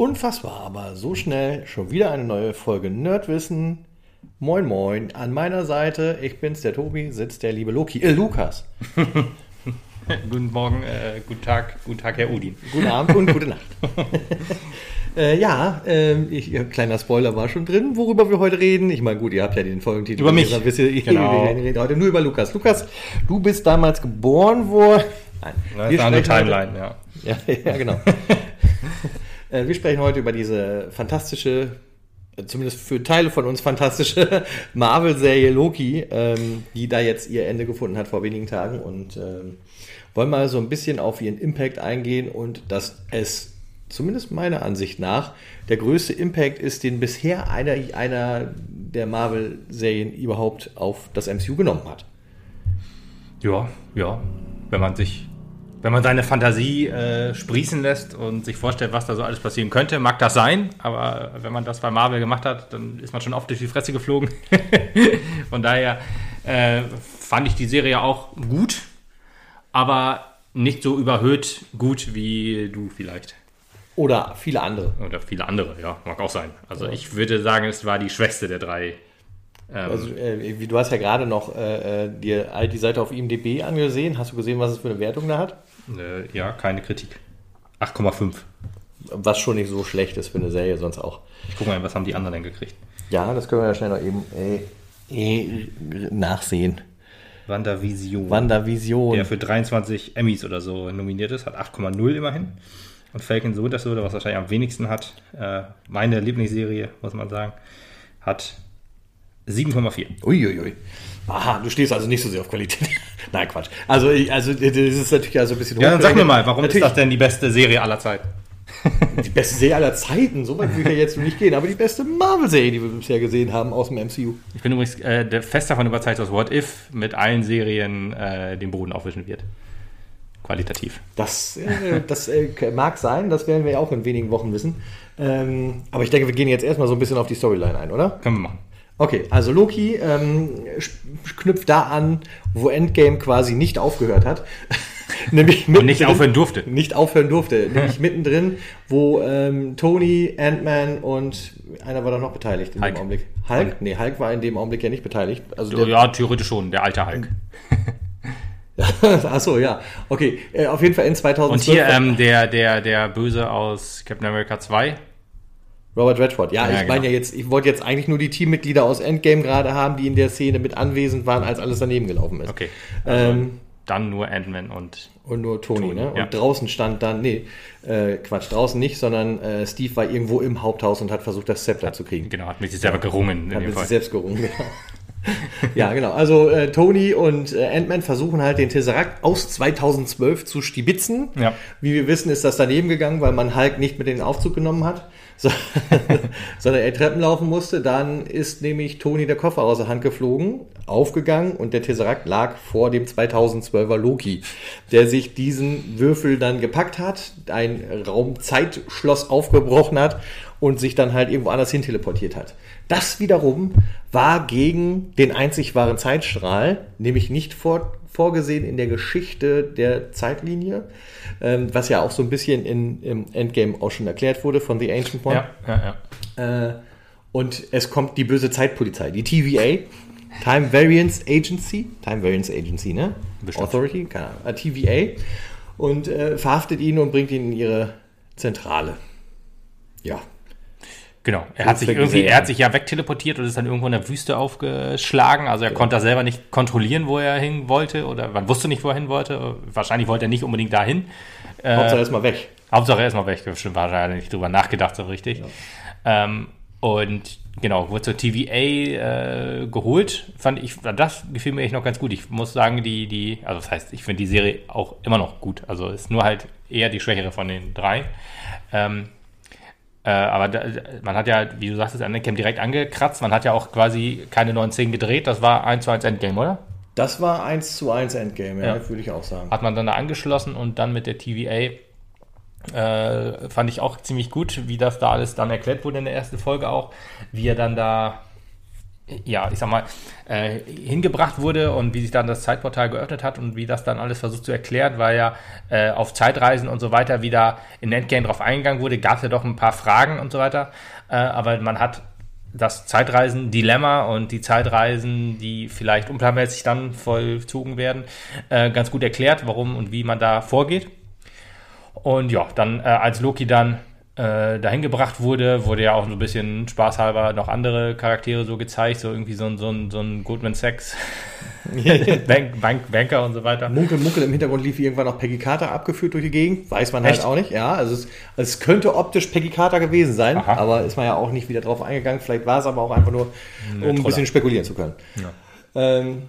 Unfassbar, aber so schnell schon wieder eine neue Folge Nerdwissen. Moin Moin, an meiner Seite, ich bin's, der Tobi, sitzt der liebe Loki, äh, Lukas. guten Morgen, äh, guten Tag, guten Tag, Herr Udin. Guten Abend und gute Nacht. äh, ja, äh, ich, kleiner Spoiler war schon drin, worüber wir heute reden. Ich meine, gut, ihr habt ja den Folgentitel. Über mich. Wisst ihr, genau. Ich rede heute nur über Lukas. Lukas, du bist damals geboren worden. Nein, das ist eine Timeline, ja. Ja, ja genau. Äh, wir sprechen heute über diese fantastische, äh, zumindest für Teile von uns fantastische Marvel-Serie Loki, ähm, die da jetzt ihr Ende gefunden hat vor wenigen Tagen und ähm, wollen mal so ein bisschen auf ihren Impact eingehen und dass es zumindest meiner Ansicht nach der größte Impact ist, den bisher einer, einer der Marvel-Serien überhaupt auf das MCU genommen hat. Ja, ja. Wenn man sich wenn man seine Fantasie äh, sprießen lässt und sich vorstellt, was da so alles passieren könnte, mag das sein, aber wenn man das bei Marvel gemacht hat, dann ist man schon oft durch die Fresse geflogen. Von daher äh, fand ich die Serie auch gut, aber nicht so überhöht gut wie du vielleicht. Oder viele andere. Oder viele andere, ja, mag auch sein. Also ja. ich würde sagen, es war die schwächste der drei also, äh, du hast ja gerade noch äh, äh dir all die Seite auf IMDb angesehen. Hast du gesehen, was es für eine Wertung da hat? Äh, ja, keine Kritik. 8,5. Was schon nicht so schlecht ist für eine Serie, sonst auch. Ich guck mal, was haben die anderen denn gekriegt? Ja, das können wir ja schnell noch eben äh, äh, nachsehen. WandaVision. WandaVision. Der für 23 Emmys oder so nominiert ist, hat 8,0 immerhin. Und Falcon so das was wahrscheinlich am wenigsten hat, meine Lieblingsserie, muss man sagen, hat 7,4. Uiuiui. Aha, du stehst also nicht so sehr auf Qualität. Nein, Quatsch. Also, also das ist natürlich also ein bisschen Ja, dann sag mir mal, warum natürlich. ist das denn die beste Serie aller Zeiten? die beste Serie aller Zeiten, so weit will ich ja jetzt nicht gehen, aber die beste Marvel-Serie, die wir bisher gesehen haben aus dem MCU. Ich bin übrigens äh, fest davon überzeugt, dass What If mit allen Serien äh, den Boden aufwischen wird. Qualitativ. Das, äh, das äh, mag sein, das werden wir ja auch in wenigen Wochen wissen. Ähm, aber ich denke, wir gehen jetzt erstmal so ein bisschen auf die Storyline ein, oder? Können wir machen. Okay, also Loki ähm, knüpft da an, wo Endgame quasi nicht aufgehört hat. nämlich und nicht aufhören durfte. Nicht aufhören durfte. nämlich mittendrin, wo ähm, Tony, Ant-Man und einer war da noch beteiligt in Hulk. dem Augenblick. Hulk? Nee, Hulk war in dem Augenblick ja nicht beteiligt. Also der, ja, theoretisch schon, der alte Hulk. Achso, ja. Okay, äh, auf jeden Fall in 2012. Und hier ähm, der, der, der Böse aus Captain America 2. Robert Redford, ja, ja ich genau. meine ja jetzt, ich wollte jetzt eigentlich nur die Teammitglieder aus Endgame gerade haben, die in der Szene mit anwesend waren, als alles daneben gelaufen ist. Okay. Also ähm, dann nur Ant-Man und. Und nur Tony, Tony ne? Ja. Und draußen stand dann, nee, äh, Quatsch, draußen nicht, sondern äh, Steve war irgendwo im Haupthaus und hat versucht, das Zepter zu kriegen. Genau, hat mit sich selber gerungen. Hat mit sich selbst gerungen, genau. ja, genau. Also äh, Tony und äh, Ant-Man versuchen halt den Tesseract aus 2012 zu stibitzen. Ja. Wie wir wissen, ist das daneben gegangen, weil man Hulk nicht mit in den Aufzug genommen hat. sondern er Treppen laufen musste. Dann ist nämlich Tony der Koffer aus der Hand geflogen, aufgegangen und der Tesseract lag vor dem 2012er Loki, der sich diesen Würfel dann gepackt hat, ein Raumzeitschloss aufgebrochen hat und sich dann halt irgendwo anders hin teleportiert hat. Das wiederum war gegen den einzig wahren Zeitstrahl, nämlich nicht vor, vorgesehen in der Geschichte der Zeitlinie, ähm, was ja auch so ein bisschen in, im Endgame auch schon erklärt wurde von The Ancient One. Ja, ja, ja. Äh, und es kommt die böse Zeitpolizei, die TVA, Time Variance Agency, Time Variance Agency, ne? Bestimmt. Authority, keine Ahnung, äh, TVA, und äh, verhaftet ihn und bringt ihn in ihre Zentrale. Ja, Genau, er hat sich irgendwie, er hat sich ja wegteleportiert und ist dann irgendwo in der Wüste aufgeschlagen. Also er ja. konnte da selber nicht kontrollieren, wo er hin wollte oder man wusste nicht, wo er hin wollte. Wahrscheinlich wollte er nicht unbedingt dahin. Äh, Hauptsache erstmal weg. Hauptsache erstmal weg. Stimmt, wahrscheinlich nicht drüber nachgedacht so richtig. Ja. Ähm, und genau, wurde zur TVA äh, geholt. Fand ich, das gefiel mir echt noch ganz gut. Ich muss sagen, die, die, also das heißt, ich finde die Serie auch immer noch gut. Also ist nur halt eher die schwächere von den drei. Ähm, äh, aber da, man hat ja, wie du sagst, das Endgame direkt angekratzt. Man hat ja auch quasi keine neuen Szenen gedreht. Das war 1 zu 1 Endgame, oder? Das war 1 zu 1 Endgame, ja, ja. würde ich auch sagen. Hat man dann da angeschlossen und dann mit der TVA äh, fand ich auch ziemlich gut, wie das da alles dann erklärt wurde in der ersten Folge auch, wie er dann da ja, ich sag mal, äh, hingebracht wurde und wie sich dann das Zeitportal geöffnet hat und wie das dann alles versucht zu erklären, weil ja äh, auf Zeitreisen und so weiter wieder in Endgame drauf eingegangen wurde, gab es ja doch ein paar Fragen und so weiter. Äh, aber man hat das Zeitreisen-Dilemma und die Zeitreisen, die vielleicht unplanmäßig dann vollzogen werden, äh, ganz gut erklärt, warum und wie man da vorgeht. Und ja, dann äh, als Loki dann dahin gebracht wurde, wurde ja auch so ein bisschen spaßhalber noch andere Charaktere so gezeigt, so irgendwie so ein, so ein, so ein Goldman Sachs Bank, Bank, Banker und so weiter. Munkel, Munkel im Hintergrund lief irgendwann noch Peggy Carter abgeführt durch die Gegend, weiß man halt Echt? halt auch nicht. Ja, also es, es, könnte optisch Peggy Carter gewesen sein, Aha. aber ist man ja auch nicht wieder drauf eingegangen. Vielleicht war es aber auch einfach nur, um ein bisschen spekulieren zu können. Ja. Ähm,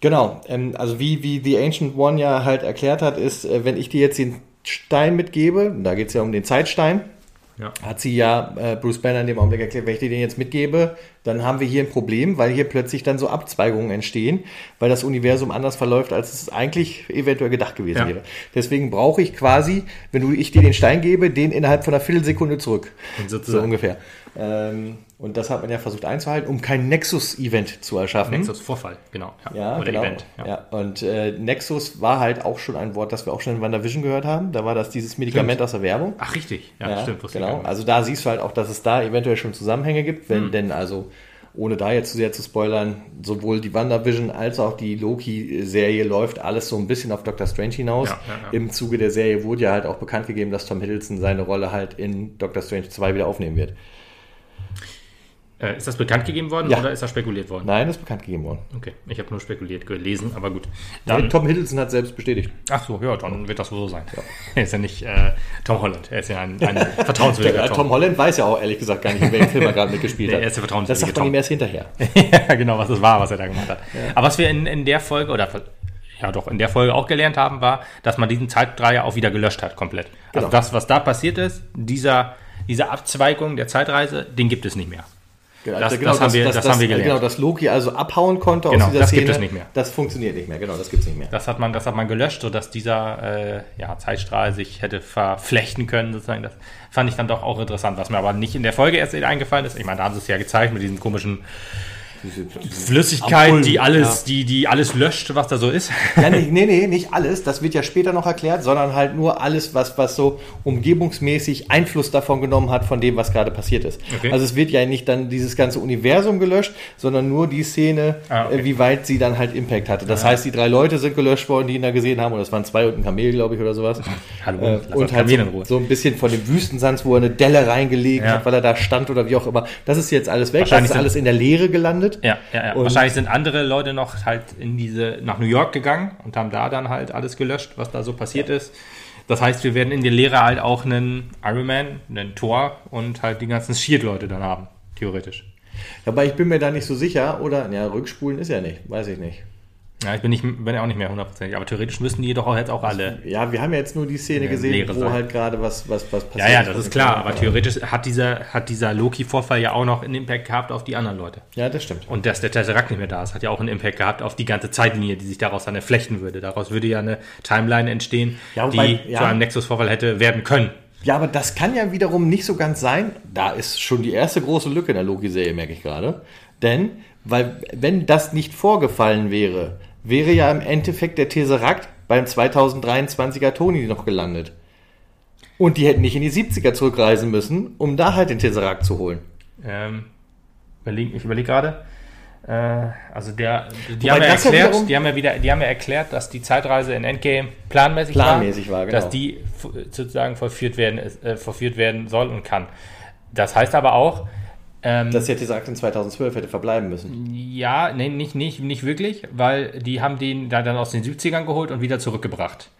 genau, ähm, also wie, wie The Ancient One ja halt erklärt hat, ist, äh, wenn ich dir jetzt den Stein mitgebe, da geht es ja um den Zeitstein, ja. hat sie ja äh, Bruce Banner in dem Augenblick erklärt, wenn ich dir den jetzt mitgebe, dann haben wir hier ein Problem, weil hier plötzlich dann so Abzweigungen entstehen, weil das Universum anders verläuft, als es eigentlich eventuell gedacht gewesen ja. wäre. Deswegen brauche ich quasi, wenn du ich dir den Stein gebe, den innerhalb von einer Viertelsekunde zurück. So ungefähr. Ähm, und das hat man ja versucht einzuhalten, um kein Nexus-Event zu erschaffen. Nexus-Vorfall, genau. Ja, ja Oder genau. Event. Ja. ja. Und äh, Nexus war halt auch schon ein Wort, das wir auch schon in WandaVision gehört haben. Da war das dieses Medikament stimmt. aus der Werbung. Ach, richtig. Ja, ja stimmt. Genau. Also da siehst du halt auch, dass es da eventuell schon Zusammenhänge gibt, wenn mhm. denn also ohne da jetzt zu sehr zu spoilern, sowohl die WandaVision als auch die Loki-Serie läuft alles so ein bisschen auf Doctor Strange hinaus. Ja, ja, ja. Im Zuge der Serie wurde ja halt auch bekannt gegeben, dass Tom Hiddleston seine Rolle halt in Doctor Strange 2 wieder aufnehmen wird. Äh, ist das bekannt gegeben worden ja. oder ist das spekuliert worden? Nein, das ist bekannt gegeben worden. Okay, ich habe nur spekuliert gelesen, aber gut. Dann, ja, Tom Hiddleston hat selbst bestätigt. Ach so, ja, dann wird das wohl so sein. Ja. Er ist ja nicht äh, Tom Holland, er ist ja ein, ein vertrauenswürdiger Tom. Tom Holland weiß ja auch ehrlich gesagt gar nicht, in welchem Film er gerade mitgespielt hat. Er ist ja vertrauenswürdiger Das sagt man Tom. ihm erst hinterher. ja, genau, was es war, was er da gemacht hat. Aber was wir in, in der Folge, oder ja doch in der Folge auch gelernt haben, war, dass man diesen Zeitdreier auch wieder gelöscht hat, komplett. Also genau. Also das, was da passiert ist, dieser, diese Abzweigung der Zeitreise, den gibt es nicht mehr. Genau, das, genau, das, haben wir, das, das, haben wir gelernt. Genau, dass Loki also abhauen konnte genau, aus dieser das Szene. Das gibt es nicht mehr. Das funktioniert nicht mehr, genau, das gibt es nicht mehr. Das hat man, das hat man gelöscht, sodass dieser äh, ja, Zeitstrahl sich hätte verflechten können, sozusagen. Das fand ich dann doch auch interessant, was mir aber nicht in der Folge erst eingefallen ist. Ich meine, da haben sie es ja gezeigt mit diesem komischen Flüssigkeit, die alles, ja. die, die alles löscht, was da so ist. Ja, nee, nee, nee, nicht alles. Das wird ja später noch erklärt, sondern halt nur alles, was, was so umgebungsmäßig Einfluss davon genommen hat, von dem, was gerade passiert ist. Okay. Also es wird ja nicht dann dieses ganze Universum gelöscht, sondern nur die Szene, ah, okay. äh, wie weit sie dann halt Impact hatte. Das ah. heißt, die drei Leute sind gelöscht worden, die ihn da gesehen haben, und das waren zwei und ein Kamel, glaube ich, oder sowas. Hallo, äh, und halt so, so, ein bisschen von dem Wüstensand, wo er eine Delle reingelegt ja. hat, weil er da stand oder wie auch immer. Das ist jetzt alles weg. Das ist alles in der Leere gelandet gelandet. Ja, ja, ja. Wahrscheinlich sind andere Leute noch halt in diese, nach New York gegangen und haben da dann halt alles gelöscht, was da so passiert ja. ist. Das heißt, wir werden in der Lehre halt auch einen Iron Man, einen Thor und halt die ganzen Shield-Leute dann haben, theoretisch. Aber ich bin mir da nicht so sicher, oder? Ja, rückspulen ist ja nicht, weiß ich nicht. Ja, ich bin, nicht, bin ja auch nicht mehr hundertprozentig, aber theoretisch müssen die doch auch jetzt auch alle. Ja, wir haben ja jetzt nur die Szene gesehen, wo sein. halt gerade was, was, was passiert. Ja, ja, das ist klar, aber theoretisch hat dieser, hat dieser Loki-Vorfall ja auch noch einen Impact gehabt auf die anderen Leute. Ja, das stimmt. Und dass der Tesseract nicht mehr da ist, hat ja auch einen Impact gehabt auf die ganze Zeitlinie, die sich daraus dann erflechten würde. Daraus würde ja eine Timeline entstehen, ja, wobei, die ja. zu einem Nexus-Vorfall hätte werden können. Ja, aber das kann ja wiederum nicht so ganz sein. Da ist schon die erste große Lücke in der Loki-Serie, merke ich gerade. Denn, weil, wenn das nicht vorgefallen wäre, wäre ja im Endeffekt der Tesseract beim 2023er Tony noch gelandet. Und die hätten nicht in die 70er zurückreisen müssen, um da halt den Tesseract zu holen. Ähm, ich überlege gerade. Äh, also der, die haben, ja erklärt, ja die, haben ja wieder, die haben ja erklärt, dass die Zeitreise in Endgame planmäßig, planmäßig war, war genau. dass die sozusagen vollführt werden, äh, vollführt werden soll und kann. Das heißt aber auch, ähm, das hätte gesagt, in 2012 hätte verbleiben müssen. Ja, nee, nicht, nicht, nicht wirklich, weil die haben den dann aus den 70ern geholt und wieder zurückgebracht.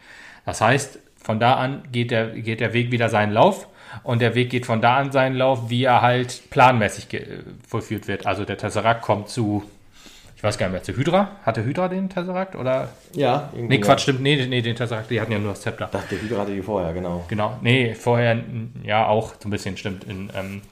Das heißt, von da an geht der, geht der Weg wieder seinen Lauf und der Weg geht von da an seinen Lauf, wie er halt planmäßig vollführt wird. Also der Tesseract kommt zu, ich weiß gar nicht mehr, zu Hydra. Hatte Hydra den Tesseract oder? Ja. Nee, Quatsch, stimmt. Nee, nee, den Tesseract, die hatten ja nur das Zepter. Dachte, Hydra hatte die vorher, genau. Genau. Nee, vorher, ja, auch so ein bisschen, stimmt. In, ähm,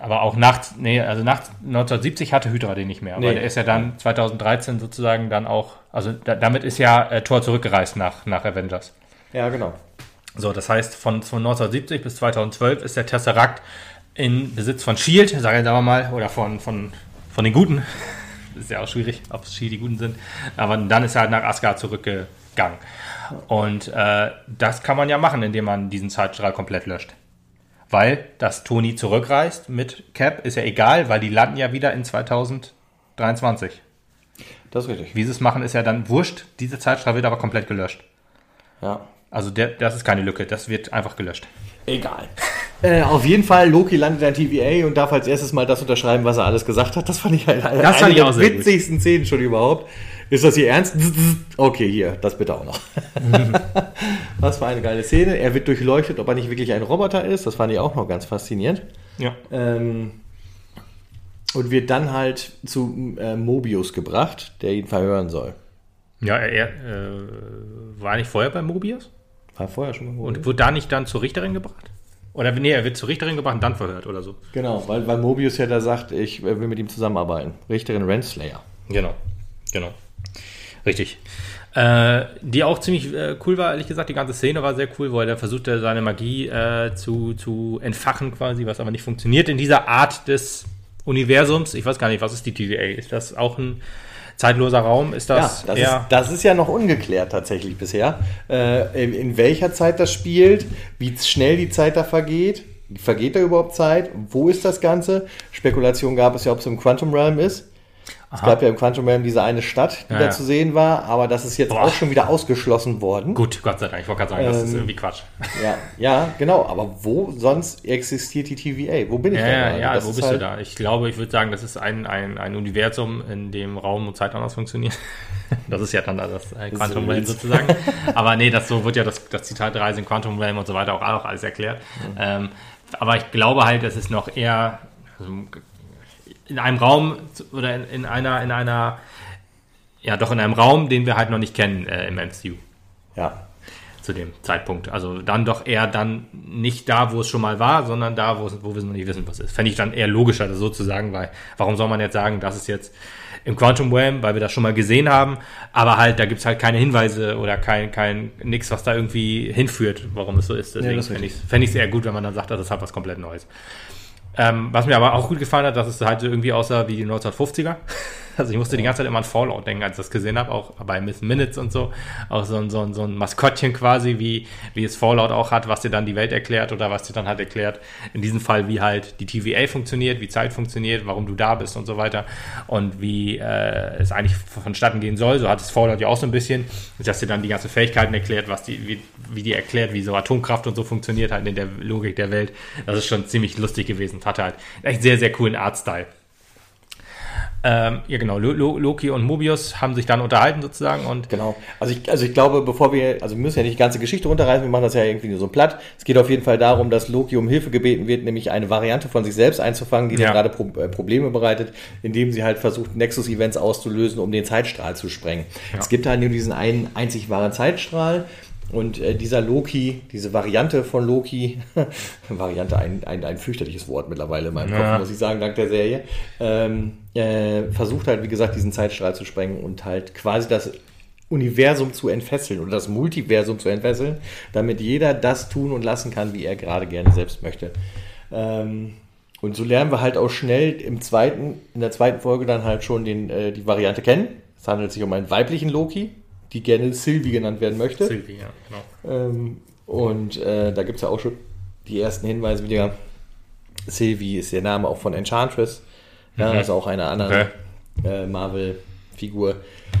aber auch nach, nee, also nach 1970 hatte Hydra den nicht mehr. Aber nee. der ist ja dann 2013 sozusagen dann auch, also da, damit ist ja äh, Thor zurückgereist nach, nach Avengers. Ja, genau. So, das heißt, von, von 1970 bis 2012 ist der Tesseract in Besitz von Shield, sagen wir mal, oder von, von von den Guten. ist ja auch schwierig, ob es die Guten sind. Aber dann ist er halt nach Asgard zurückgegangen. Und äh, das kann man ja machen, indem man diesen Zeitstrahl komplett löscht. Weil, dass Tony zurückreist mit Cap, ist ja egal, weil die landen ja wieder in 2023. Das ist richtig. Wie sie es machen, ist ja dann wurscht. Diese Zeitstrahl wird aber komplett gelöscht. Ja. Also der, das ist keine Lücke, das wird einfach gelöscht. Egal. Äh, auf jeden Fall, Loki landet in TVA und darf als erstes mal das unterschreiben, was er alles gesagt hat. Das fand ich halt das fand eine ich auch der witzigsten gut. Szenen schon überhaupt. Ist das hier ernst? Okay, hier, das bitte auch noch. Was für eine geile Szene. Er wird durchleuchtet, ob er nicht wirklich ein Roboter ist. Das fand ich auch noch ganz faszinierend. Ja. Ähm, und wird dann halt zu äh, Mobius gebracht, der ihn verhören soll. Ja, er, äh, war nicht vorher bei Mobius? War vorher schon bei Mobius. Und wurde da nicht dann zur Richterin gebracht? Oder nee, er wird zur Richterin gebracht und dann verhört oder so. Genau, weil, weil Mobius ja da sagt, ich will mit ihm zusammenarbeiten. Richterin Renslayer. Genau, genau. Richtig. Äh, die auch ziemlich äh, cool war, ehrlich gesagt, die ganze Szene war sehr cool, wo er versuchte, seine Magie äh, zu, zu entfachen quasi, was aber nicht funktioniert in dieser Art des Universums. Ich weiß gar nicht, was ist die TVA? Ist das auch ein zeitloser Raum? Ist das, ja, das, ist, das ist ja noch ungeklärt tatsächlich bisher. Äh, in, in welcher Zeit das spielt, wie schnell die Zeit da vergeht. Vergeht da überhaupt Zeit? Wo ist das Ganze? Spekulation gab es ja, ob es im Quantum Realm ist. Es gab ja im Quantum Realm diese eine Stadt, die ja, da ja. zu sehen war, aber das ist jetzt Boah. auch schon wieder ausgeschlossen worden. Gut, Gott sei Dank. Ich wollte gerade sagen, ähm, das ist ähm, irgendwie Quatsch. Ja, ja, genau. Aber wo sonst existiert die TVA? Wo bin ich ja, da? Ja, das wo bist halt du da? Ich glaube, ich würde sagen, das ist ein, ein, ein Universum, in dem Raum und Zeit anders funktionieren. Das ist ja dann das äh, Quantum Realm sozusagen. aber nee, das so wird ja das, das Zitatreise in Quantum Realm und so weiter auch, auch alles erklärt. Mhm. Ähm, aber ich glaube halt, es ist noch eher, also in einem Raum oder in, in, einer, in einer, ja doch in einem Raum, den wir halt noch nicht kennen äh, im MCU. Ja. Zu dem Zeitpunkt. Also dann doch eher dann nicht da, wo es schon mal war, sondern da, wo, wo wir noch nicht wissen, was ist. Fände ich dann eher logischer, das sozusagen, weil warum soll man jetzt sagen, das ist jetzt im Quantum Realm, weil wir das schon mal gesehen haben, aber halt, da gibt es halt keine Hinweise oder kein, kein nix, was da irgendwie hinführt, warum es so ist. Deswegen ja, fände ich es eher gut, wenn man dann sagt, das ist halt was komplett Neues. Ähm, was mir aber auch gut gefallen hat, dass es halt irgendwie aussah wie die 1950er. Also ich musste die ganze Zeit immer an Fallout denken, als ich das gesehen habe, auch bei Miss Minutes und so. Auch so ein, so ein, so ein Maskottchen quasi, wie, wie es Fallout auch hat, was dir dann die Welt erklärt oder was dir dann halt erklärt. In diesem Fall, wie halt die TVA funktioniert, wie Zeit funktioniert, warum du da bist und so weiter. Und wie äh, es eigentlich vonstatten gehen soll. So hat es Fallout ja auch so ein bisschen, dass dir dann die ganzen Fähigkeiten erklärt, was die, wie, wie die erklärt, wie so Atomkraft und so funktioniert halt in der Logik der Welt. Das ist schon ziemlich lustig gewesen. Hatte halt echt sehr, sehr coolen Artstyle. Ähm, ja, genau. Loki und Mobius haben sich dann unterhalten sozusagen und. Genau. Also ich, also ich glaube, bevor wir, also wir müssen ja nicht die ganze Geschichte runterreißen, wir machen das ja irgendwie nur so platt. Es geht auf jeden Fall darum, dass Loki um Hilfe gebeten wird, nämlich eine Variante von sich selbst einzufangen, die ja. gerade Pro äh, Probleme bereitet, indem sie halt versucht, Nexus-Events auszulösen, um den Zeitstrahl zu sprengen. Ja. Es gibt halt nur diesen einen einzig wahren Zeitstrahl und äh, dieser Loki, diese Variante von Loki, Variante, ein, ein, ein fürchterliches Wort mittlerweile in meinem ja. Kopf, muss ich sagen, dank der Serie, ähm, äh, versucht halt, wie gesagt, diesen Zeitstrahl zu sprengen und halt quasi das Universum zu entfesseln oder das Multiversum zu entfesseln, damit jeder das tun und lassen kann, wie er gerade gerne selbst möchte. Ähm, und so lernen wir halt auch schnell im zweiten, in der zweiten Folge dann halt schon den, äh, die Variante kennen. Es handelt sich um einen weiblichen Loki, die gerne Sylvie genannt werden möchte. Sylvie, ja, genau. Ähm, und äh, da gibt es ja auch schon die ersten Hinweise wieder. Sylvie ist der Name auch von Enchantress, ja, mhm. also auch einer anderen okay. äh, Marvel-Figur.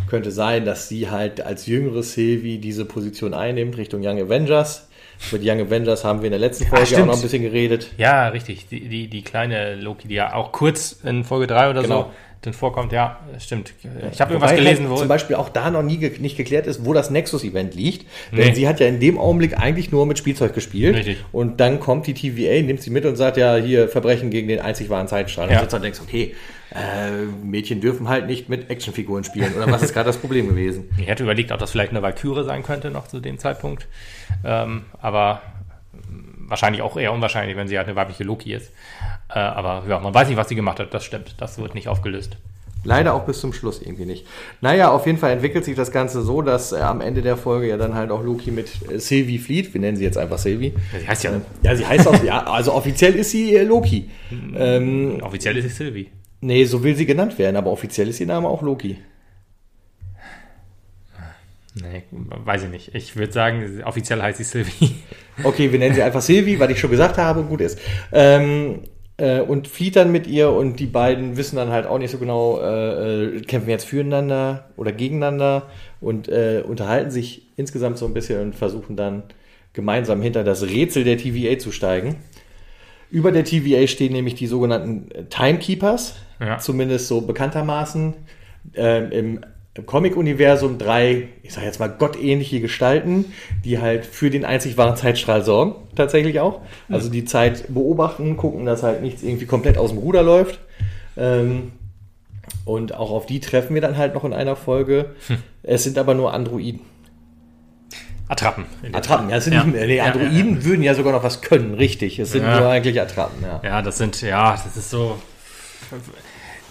Könnte sein, dass sie halt als jüngere Sylvie diese Position einnimmt Richtung Young Avengers. Mit Young Avengers haben wir in der letzten Folge ja, auch noch ein bisschen geredet. Ja, richtig. Die, die, die kleine Loki, die ja auch kurz in Folge 3 oder genau. so drin vorkommt. Ja, stimmt. Ich habe irgendwas gelesen, halt wo. Zum Beispiel auch da noch nie ge nicht geklärt ist, wo das Nexus-Event liegt. Denn nee. sie hat ja in dem Augenblick eigentlich nur mit Spielzeug gespielt. Richtig. Und dann kommt die TVA, nimmt sie mit und sagt ja, hier Verbrechen gegen den einzig wahren Zeitstrahl. Ja. Und du dann denkst, okay, äh, Mädchen dürfen halt nicht mit Actionfiguren spielen. Oder was ist gerade das Problem gewesen? Ich hätte überlegt, ob das vielleicht eine Valkyrie sein könnte noch zu dem Zeitpunkt. Ähm, aber wahrscheinlich auch eher unwahrscheinlich, wenn sie halt eine weibliche Loki ist. Äh, aber ja, man weiß nicht, was sie gemacht hat. Das stimmt. Das wird nicht aufgelöst. Leider auch bis zum Schluss irgendwie nicht. Naja, auf jeden Fall entwickelt sich das Ganze so, dass äh, am Ende der Folge ja dann halt auch Loki mit äh, Sylvie flieht. Wir nennen sie jetzt einfach Sylvie. Ja, sie heißt ja. Ja, sie heißt auch, ja, also offiziell ist sie äh, Loki. ähm, offiziell ist sie Sylvie. Nee, so will sie genannt werden, aber offiziell ist ihr Name auch Loki. Nee, weiß ich nicht. Ich würde sagen, offiziell heißt sie Sylvie. Okay, wir nennen sie einfach Sylvie, weil ich schon gesagt habe, gut ist. Ähm, äh, und flieht dann mit ihr und die beiden wissen dann halt auch nicht so genau, äh, äh kämpfen jetzt füreinander oder gegeneinander und äh, unterhalten sich insgesamt so ein bisschen und versuchen dann gemeinsam hinter das Rätsel der TVA zu steigen. Über der TVA stehen nämlich die sogenannten Timekeepers, ja. zumindest so bekanntermaßen. Äh, Im im Comic-Universum drei, ich sag jetzt mal, gottähnliche Gestalten, die halt für den einzig wahren Zeitstrahl sorgen, tatsächlich auch. Also die Zeit beobachten, gucken, dass halt nichts irgendwie komplett aus dem Ruder läuft. Ähm, und auch auf die treffen wir dann halt noch in einer Folge. Hm. Es sind aber nur Androiden. Attrappen. Attrappen, ja, sind ja. Nee, Androiden ja, würden ja sogar noch was können, richtig. Es sind nur eigentlich Attrappen, ja. Ja, das sind, ja, das ist so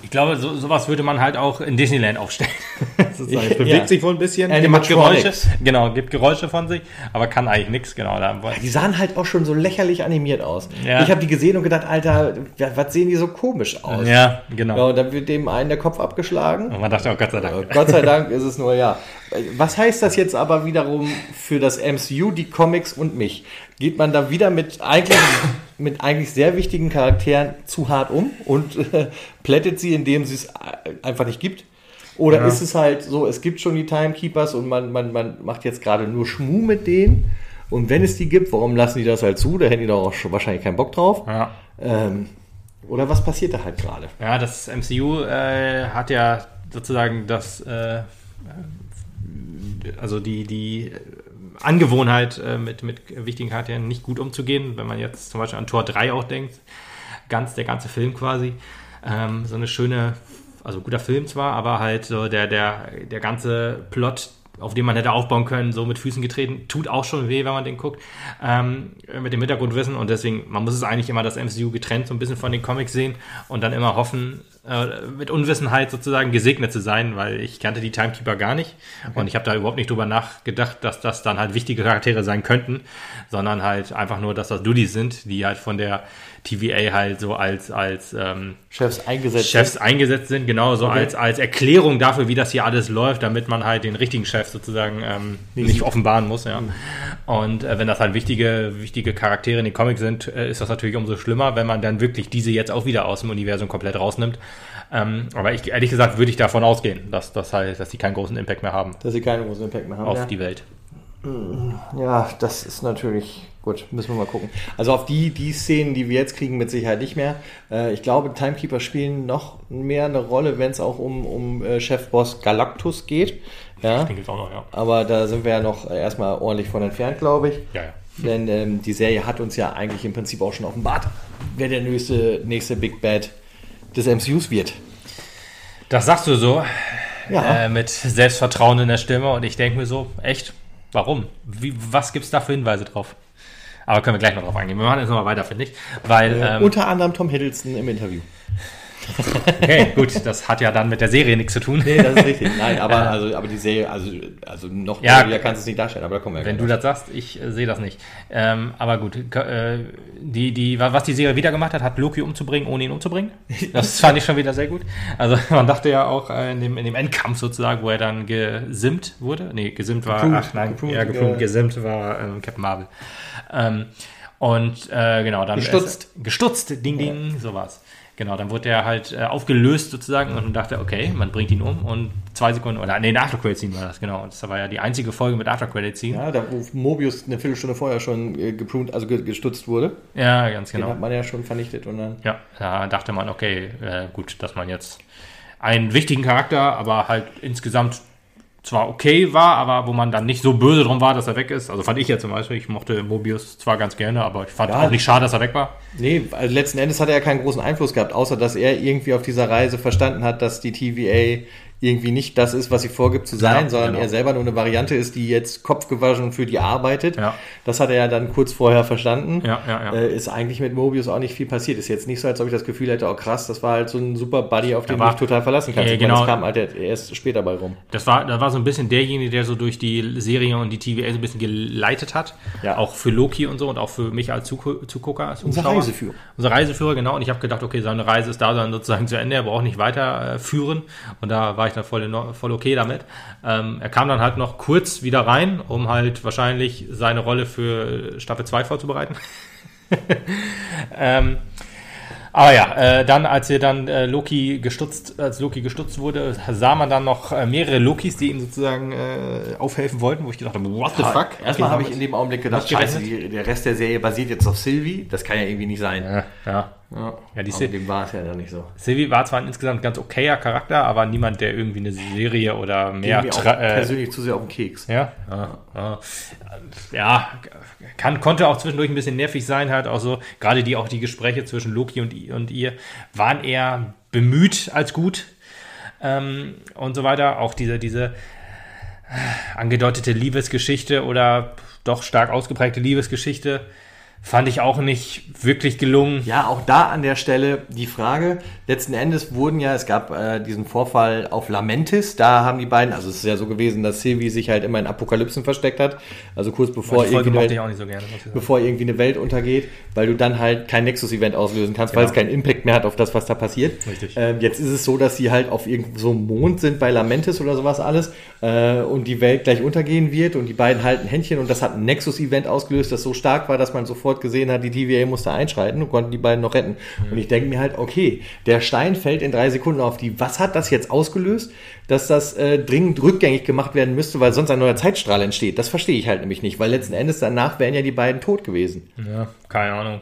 ich glaube, so, sowas würde man halt auch in Disneyland aufstellen. ist halt, bewegt ja. sich wohl ein bisschen, macht Geräusche, genau, gibt Geräusche von sich, aber kann eigentlich nichts, genau. Da, die sahen halt auch schon so lächerlich animiert aus. Ja. Ich habe die gesehen und gedacht, Alter, was sehen die so komisch aus? Ja, genau. Ja, und dann wird dem einen der Kopf abgeschlagen. Und man dachte, oh Gott sei Dank. Gott sei Dank ist es nur, ja. Was heißt das jetzt aber wiederum für das MCU, die Comics und mich? Geht man da wieder mit eigentlich mit eigentlich sehr wichtigen Charakteren zu hart um und äh, plättet sie, indem sie es äh, einfach nicht gibt? Oder ja. ist es halt so, es gibt schon die Timekeepers und man, man, man macht jetzt gerade nur Schmuh mit denen? Und wenn es die gibt, warum lassen die das halt zu? Da hätten die doch auch schon wahrscheinlich keinen Bock drauf. Ja. Ähm, oder was passiert da halt gerade? Ja, das MCU äh, hat ja sozusagen das, äh, also die, die Angewohnheit, äh, mit, mit wichtigen Charakteren nicht gut umzugehen. Wenn man jetzt zum Beispiel an Tor 3 auch denkt, ganz der ganze Film quasi. Ähm, so eine schöne, also guter Film zwar, aber halt so der, der, der ganze Plot, auf dem man hätte aufbauen können, so mit Füßen getreten, tut auch schon weh, wenn man den guckt, ähm, mit dem Hintergrundwissen und deswegen, man muss es eigentlich immer das MCU getrennt so ein bisschen von den Comics sehen und dann immer hoffen, äh, mit Unwissenheit sozusagen gesegnet zu sein, weil ich kannte die Timekeeper gar nicht okay. und ich habe da überhaupt nicht drüber nachgedacht, dass das dann halt wichtige Charaktere sein könnten, sondern halt einfach nur, dass das Dudis sind, die halt von der TVA halt so als, als ähm, Chefs eingesetzt Chefs sind. eingesetzt sind, genau, so okay. als, als Erklärung dafür, wie das hier alles läuft, damit man halt den richtigen Chef sozusagen ähm, nicht offenbaren muss, ja. Mhm. Und äh, wenn das halt wichtige, wichtige Charaktere in den Comics sind, äh, ist das natürlich umso schlimmer, wenn man dann wirklich diese jetzt auch wieder aus dem Universum komplett rausnimmt. Ähm, aber ich, ehrlich gesagt würde ich davon ausgehen, dass, dass, halt, dass die keinen großen Impact mehr haben. Dass sie keinen großen Impact mehr haben. Auf ja. die Welt. Ja, das ist natürlich gut. Müssen wir mal gucken. Also auf die, die Szenen, die wir jetzt kriegen, mit Sicherheit nicht mehr. Äh, ich glaube, Timekeeper spielen noch mehr eine Rolle, wenn es auch um, um äh, Chefboss Galactus geht. Ja. Ich denke auch noch, ja. Aber da sind wir ja noch erstmal ordentlich von entfernt, glaube ich. Ja, ja. Denn ähm, die Serie hat uns ja eigentlich im Prinzip auch schon offenbart, wer der nächste, nächste Big Bad des MCUs wird. Das sagst du so. Ja. Äh, mit Selbstvertrauen in der Stimme und ich denke mir so, echt, Warum? Wie, was gibt es da für Hinweise drauf? Aber können wir gleich noch drauf eingehen. Wir machen jetzt nochmal weiter, finde ich. Weil, äh, ähm, unter anderem Tom Hiddleston im Interview. Okay, gut, das hat ja dann mit der Serie nichts zu tun. Nee, das ist richtig. Nein, aber, also, aber die Serie, also, also noch ja, mehr kannst du es nicht darstellen, aber da kommen wir Wenn du das sagst, ich äh, sehe das nicht. Ähm, aber gut, äh, die, die, was die Serie wieder gemacht hat, hat Loki umzubringen, ohne ihn umzubringen. Das fand ich schon wieder sehr gut. Also man dachte ja auch äh, in, dem, in dem Endkampf sozusagen, wo er dann gesimmt wurde. Nee, gesimmt war, geprunt, ach nein, geprunt, ja, geprunt, gesimmt war ähm, Captain Marvel. Ähm, und äh, genau, dann gestutzt. gestutzt, ding, ding, ja. sowas. Genau, dann wurde er halt äh, aufgelöst sozusagen und dachte, okay, man bringt ihn um und zwei Sekunden, oder nee, eine After-Credit-Scene war das, genau. Das war ja die einzige Folge mit After-Credit-Scene. Ja, da wo Mobius eine Viertelstunde vorher schon äh, gepruned, also gestutzt wurde. Ja, ganz genau. Den hat man ja schon vernichtet und dann... Ja, da dachte man, okay, äh, gut, dass man jetzt einen wichtigen Charakter, aber halt insgesamt zwar okay war, aber wo man dann nicht so böse drum war, dass er weg ist. Also fand ich ja zum Beispiel, ich mochte Mobius zwar ganz gerne, aber ich fand ja, auch nicht schade, dass er weg war. Nee, also letzten Endes hat er ja keinen großen Einfluss gehabt, außer dass er irgendwie auf dieser Reise verstanden hat, dass die TVA irgendwie nicht das ist, was sie vorgibt zu sein, ja, sondern genau. er selber nur eine Variante ist, die jetzt kopfgewaschen für die arbeitet. Ja. Das hat er ja dann kurz vorher verstanden. Ja. Äh, ist eigentlich mit Mobius auch nicht viel passiert. Ist jetzt nicht so, als ob ich das Gefühl hätte, oh krass, das war halt so ein super Buddy, auf den du dich total verlassen kannst. Äh, genau. das kam halt erst später bei rum. Das war, das war so ein bisschen derjenige, der so durch die Serie und die TVA so ein bisschen geleitet hat. Ja. Auch für Loki und so und auch für mich als Zugucker. Als Unser Reiseführer. Unser Reiseführer, genau. Und ich habe gedacht, okay, seine Reise ist da dann sozusagen zu Ende. Er braucht nicht weiterführen. Und da war ich dann voll, voll okay damit. Ähm, er kam dann halt noch kurz wieder rein, um halt wahrscheinlich seine Rolle für Staffel 2 vorzubereiten. ähm, aber ja, äh, dann, als er dann äh, Loki gestutzt, als Loki gestutzt wurde, sah man dann noch äh, mehrere Lokis, die ihm sozusagen äh, aufhelfen wollten, wo ich gedacht habe, what the fuck? Erstmal habe ich in dem Augenblick gedacht, scheiße, der Rest der Serie basiert jetzt auf Sylvie. Das kann ja irgendwie nicht sein. Ja, ja. Ja, ja die dem war es ja dann nicht so. Sylvie war zwar ein insgesamt ganz okayer Charakter, aber niemand, der irgendwie eine Serie oder mehr. Mir auch äh, persönlich zu sehr auf den Keks. Ja, ja, ja. ja kann, konnte auch zwischendurch ein bisschen nervig sein, halt auch so. Gerade die auch die Gespräche zwischen Loki und, und ihr waren eher bemüht als gut ähm, und so weiter. Auch diese, diese angedeutete Liebesgeschichte oder doch stark ausgeprägte Liebesgeschichte fand ich auch nicht wirklich gelungen. Ja, auch da an der Stelle die Frage. Letzten Endes wurden ja, es gab äh, diesen Vorfall auf Lamentis, da haben die beiden, also es ist ja so gewesen, dass Sylvie sich halt immer in Apokalypsen versteckt hat, also kurz bevor, irgendwie eine, Welt, so gerne, bevor irgendwie eine Welt untergeht, weil du dann halt kein Nexus-Event auslösen kannst, genau. weil es keinen Impact mehr hat auf das, was da passiert. Richtig. Ähm, jetzt ist es so, dass sie halt auf irgendeinem so Mond sind bei Lamentis oder sowas alles äh, und die Welt gleich untergehen wird und die beiden halten Händchen und das hat ein Nexus-Event ausgelöst, das so stark war, dass man sofort sofort gesehen hat, die TVA musste einschreiten und konnten die beiden noch retten. Mhm. Und ich denke mir halt, okay, der Stein fällt in drei Sekunden auf die. Was hat das jetzt ausgelöst, dass das äh, dringend rückgängig gemacht werden müsste, weil sonst ein neuer Zeitstrahl entsteht? Das verstehe ich halt nämlich nicht, weil letzten Endes danach wären ja die beiden tot gewesen. Ja, keine Ahnung.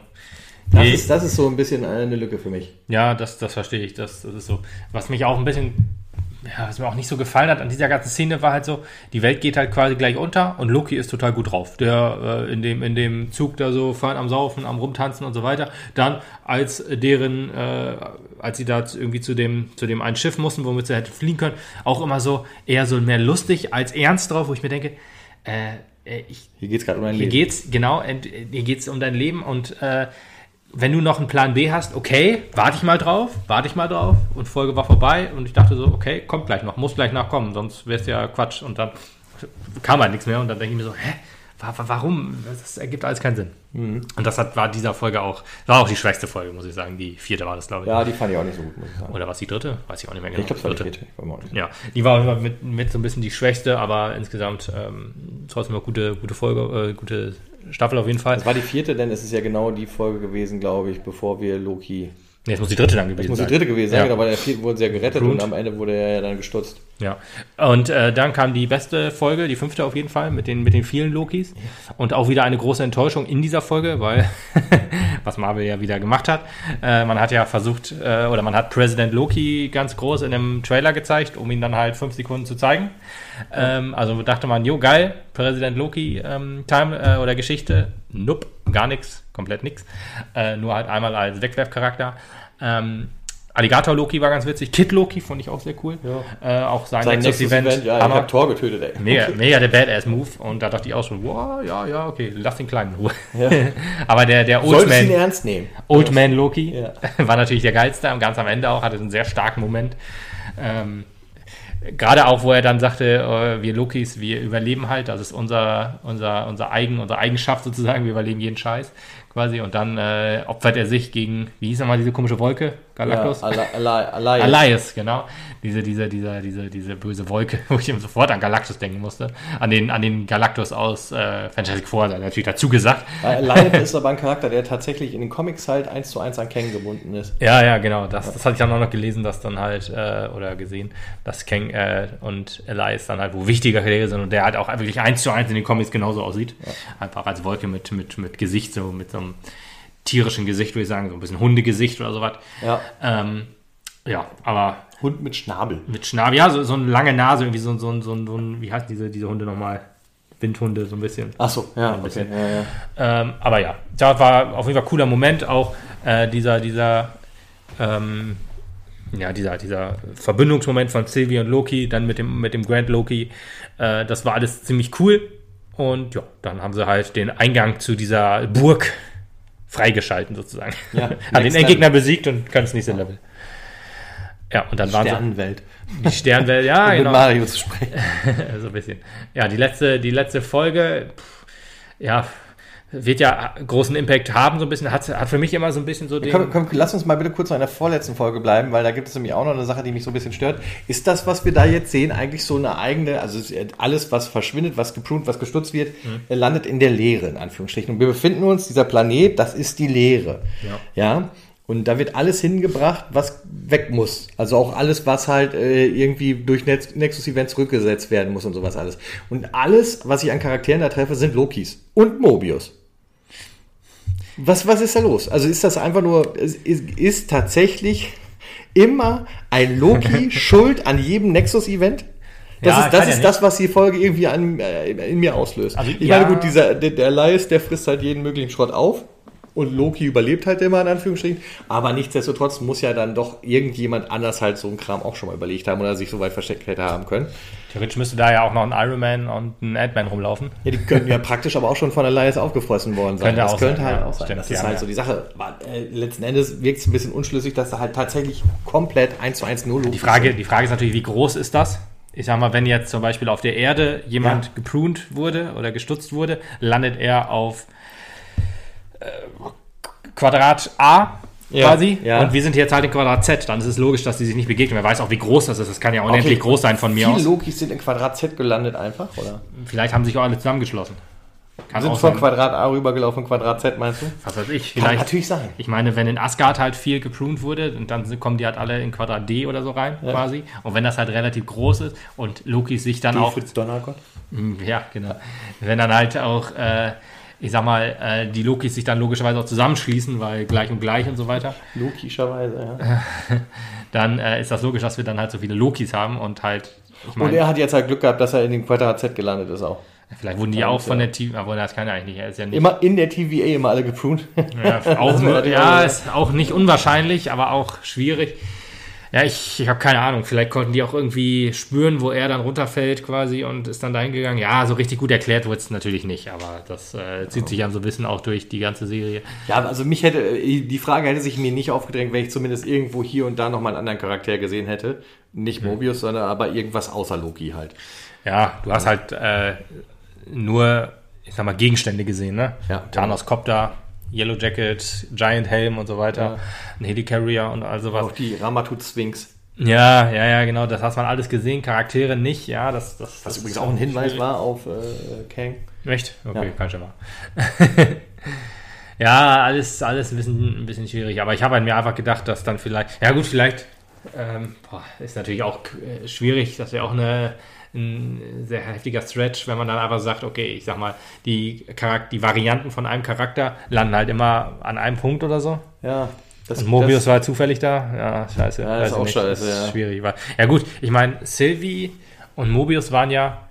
Das, nee. ist, das ist so ein bisschen eine Lücke für mich. Ja, das, das verstehe ich. Das, das ist so. Was mich auch ein bisschen ja, was mir auch nicht so gefallen hat an dieser ganzen Szene war halt so, die Welt geht halt quasi gleich unter und Loki ist total gut drauf. Der äh, in, dem, in dem Zug da so fahren am Saufen, am Rumtanzen und so weiter. Dann, als deren, äh, als sie da irgendwie zu dem, zu dem einen Schiff mussten, womit sie hätte fliegen können, auch immer so eher so mehr lustig als ernst drauf, wo ich mir denke, äh, äh ich, hier geht's gerade um dein Leben. Hier geht's, genau, hier geht's um dein Leben und äh, wenn du noch einen Plan B hast, okay, warte ich mal drauf, warte ich mal drauf und Folge war vorbei und ich dachte so, okay, kommt gleich noch, muss gleich nachkommen, sonst wäre es ja Quatsch und dann kam halt nichts mehr und dann denke ich mir so, hä, warum? Das ergibt alles keinen Sinn. Mhm. Und das hat, war dieser Folge auch, war auch die schwächste Folge, muss ich sagen. Die vierte war das, glaube ich. Ja, die fand ich auch nicht so gut, muss ich sagen. Oder was die dritte? Weiß ich auch nicht mehr genau. Ich glaube, es war die vierte. Ja, die war mit, mit so ein bisschen die schwächste, aber insgesamt ähm, trotzdem eine gute, gute Folge, äh, gute Staffel auf jeden Fall. Das war die vierte, denn es ist ja genau die Folge gewesen, glaube ich, bevor wir Loki Nee, es muss die dritte dann gewesen sein. Es muss die dritte gewesen sein, ja. genau, weil der vierte wurde sehr gerettet Brut. und am Ende wurde er ja dann gestutzt. Ja. Und äh, dann kam die beste Folge, die fünfte auf jeden Fall, mit den, mit den vielen Lokis. Und auch wieder eine große Enttäuschung in dieser Folge, weil, was Marvel ja wieder gemacht hat, äh, man hat ja versucht, äh, oder man hat President Loki ganz groß in einem Trailer gezeigt, um ihn dann halt fünf Sekunden zu zeigen. Ähm, also dachte man, jo, geil, President Loki ähm, Time äh, oder Geschichte. Nope, gar nichts, komplett nichts. Äh, nur halt einmal als Wegwerfcharakter. Ähm, Alligator Loki war ganz witzig. Kid Loki fand ich auch sehr cool. Ja. Äh, auch sein, sein Nexus, Event. Event ja, ich hab Tor getötet, ey. Mega, mega der Badass-Move. Und da dachte ich auch schon, wow, ja, ja, okay, lass den Kleinen in Ruhe. Ja. Aber der, der Old Man. ihn ernst nehmen. Old Man Loki ja. war natürlich der geilste. Und ganz am Ende auch, hatte einen sehr starken Moment. Ähm, Gerade auch, wo er dann sagte, äh, wir Lokis, wir überleben halt, das ist unser, unser, unser Eigen, unsere Eigenschaft sozusagen, wir überleben jeden Scheiß quasi. Und dann äh, opfert er sich gegen, wie hieß nochmal diese komische Wolke? Galactus? Ja. Alias, genau. Diese, diese, diese, diese, diese böse Wolke, wo ich ihm sofort an Galactus denken musste. An den, an den Galactus aus äh, Fantastic Four, natürlich dazu gesagt. Alias ist aber ein Charakter, der tatsächlich in den Comics halt eins zu eins an Kang gebunden ist. Ja, ja, genau. Das, das hatte ich dann auch noch gelesen, dass dann halt, äh, oder gesehen, dass Kang äh, und Elias dann halt wo wichtiger Charaktere sind und der halt auch wirklich eins zu eins in den Comics genauso aussieht. Ja. Einfach als Wolke mit, mit, mit Gesicht, so mit so einem tierischen Gesicht, würde ich sagen, so ein bisschen Hundegesicht oder sowas. Ja. Ähm, ja, aber. Hund mit Schnabel. Mit Schnabel, ja, so, so eine lange Nase, irgendwie so, so, so, so ein, wie heißt diese, diese Hunde nochmal? Windhunde, so ein bisschen. Ach so, ja, ein bisschen. Okay. Ja, ja. Ähm, aber ja, da war auf jeden Fall ein cooler Moment, auch äh, dieser, dieser, ähm, ja, dieser, dieser Verbindungsmoment von Sylvie und Loki, dann mit dem, mit dem Grand Loki, äh, das war alles ziemlich cool. Und ja, dann haben sie halt den Eingang zu dieser Burg freigeschalten sozusagen. Ja, Hat den Endgegner besiegt und kann es nächste ja. Level. Ja, und dann waren Sternenwelt. Die Sternenwelt, ja, um genau. Mit Mario zu sprechen. so ein bisschen. Ja, die letzte, die letzte Folge, pff, ja, wird ja großen Impact haben, so ein bisschen, hat, hat für mich immer so ein bisschen so den. Komm, komm, lass uns mal bitte kurz noch in der vorletzten Folge bleiben, weil da gibt es nämlich auch noch eine Sache, die mich so ein bisschen stört. Ist das, was wir da jetzt sehen, eigentlich so eine eigene, also alles, was verschwindet, was gepruned, was gestutzt wird, mhm. landet in der Leere, in Anführungsstrichen. Und wir befinden uns, dieser Planet, das ist die Leere. Ja. ja? Und da wird alles hingebracht, was weg muss. Also auch alles, was halt äh, irgendwie durch Nexus-Events zurückgesetzt werden muss und sowas alles. Und alles, was ich an Charakteren da treffe, sind Lokis und Mobius. Was, was ist da los? Also ist das einfach nur, ist, ist tatsächlich immer ein Loki schuld an jedem Nexus-Event? Das ja, ist, das, ist ja das, was die Folge irgendwie an, äh, in mir auslöst. Also, ich ja. meine, gut, dieser, der, der Elias, der frisst halt jeden möglichen Schrott auf. Und Loki überlebt halt immer in Anführungsstrichen. Aber nichtsdestotrotz muss ja dann doch irgendjemand anders halt so einen Kram auch schon mal überlegt haben oder sich so weit versteckt hätte haben können. Theoretisch müsste da ja auch noch ein Iron Man und ein Ant-Man rumlaufen. Ja, die könnten ja praktisch aber auch schon von Elias aufgefressen worden sein. Könnte das könnte sein, halt ja, auch sein. Stimmt, das ist halt so die Sache. Aber, äh, letzten Endes wirkt es ein bisschen unschlüssig, dass da halt tatsächlich komplett 1 zu 1 null die Frage, die Frage ist natürlich, wie groß ist das? Ich sag mal, wenn jetzt zum Beispiel auf der Erde jemand ja. gepruned wurde oder gestutzt wurde, landet er auf Quadrat A ja, quasi. Ja. Und wir sind jetzt halt in Quadrat Z. Dann ist es logisch, dass die sich nicht begegnen. Wer weiß auch, wie groß das ist. Das kann ja unendlich okay. groß sein von mir Viele aus. Viele Lokis sind in Quadrat Z gelandet einfach, oder? Vielleicht haben sich auch alle zusammengeschlossen. Kann sind von sein. Quadrat A rübergelaufen, Quadrat Z meinst du? Was weiß ich. Vielleicht, Kann natürlich sein. Ich meine, wenn in Asgard halt viel gepruned wurde, und dann kommen die halt alle in Quadrat D oder so rein, ja. quasi. Und wenn das halt relativ groß ist und Loki sich dann D auch. Donnergott. Hm, ja, genau. Wenn dann halt auch. Äh, ich sag mal, äh, die Lokis sich dann logischerweise auch zusammenschließen, weil gleich und gleich und so weiter. Logischerweise, ja. dann äh, ist das logisch, dass wir dann halt so viele Lokis haben und halt. Und er hat jetzt halt Glück gehabt, dass er in den Quadrat Z gelandet ist auch. Vielleicht wurden die auch von der TV, aber das kann er eigentlich nicht. Er ist ja nicht. Immer in der TVA immer alle gepruned. Ja, auch, ja ist auch nicht unwahrscheinlich, aber auch schwierig. Ja, ich, ich habe keine Ahnung. Vielleicht konnten die auch irgendwie spüren, wo er dann runterfällt quasi und ist dann dahin gegangen. Ja, so richtig gut erklärt wurde es natürlich nicht, aber das äh, zieht oh. sich ja so ein bisschen auch durch die ganze Serie. Ja, also mich hätte, die Frage hätte sich mir nicht aufgedrängt, wenn ich zumindest irgendwo hier und da nochmal einen anderen Charakter gesehen hätte. Nicht mhm. Mobius, mhm. sondern aber irgendwas außer Loki halt. Ja, du hast halt äh, nur, ich sag mal, Gegenstände gesehen, ne? Ja. Thanos Copter, Yellow Jacket, Giant Helm und so weiter, ja. ein Helicarrier und all sowas. Auch die Ramatut Sphinx. Ja, ja, ja, genau, das hat man alles gesehen, Charaktere nicht, ja, das, das, Was das übrigens auch ein Hinweis schwierig. war auf äh, Kang. Echt? Okay, ja. kann schon mal. ja, alles, alles ein bisschen, ein bisschen schwierig, aber ich habe halt mir einfach gedacht, dass dann vielleicht, ja gut, vielleicht ähm, boah, ist natürlich auch äh, schwierig, dass wir auch eine ein sehr heftiger Stretch, wenn man dann einfach sagt, okay, ich sag mal, die, Charakter die Varianten von einem Charakter landen halt immer an einem Punkt oder so. Ja. Das, und Mobius das, war halt zufällig da. Ja, scheiße. Ja, das ist auch nicht. scheiße, ja. schwierig. Ja gut, ich meine, Sylvie und Mobius waren ja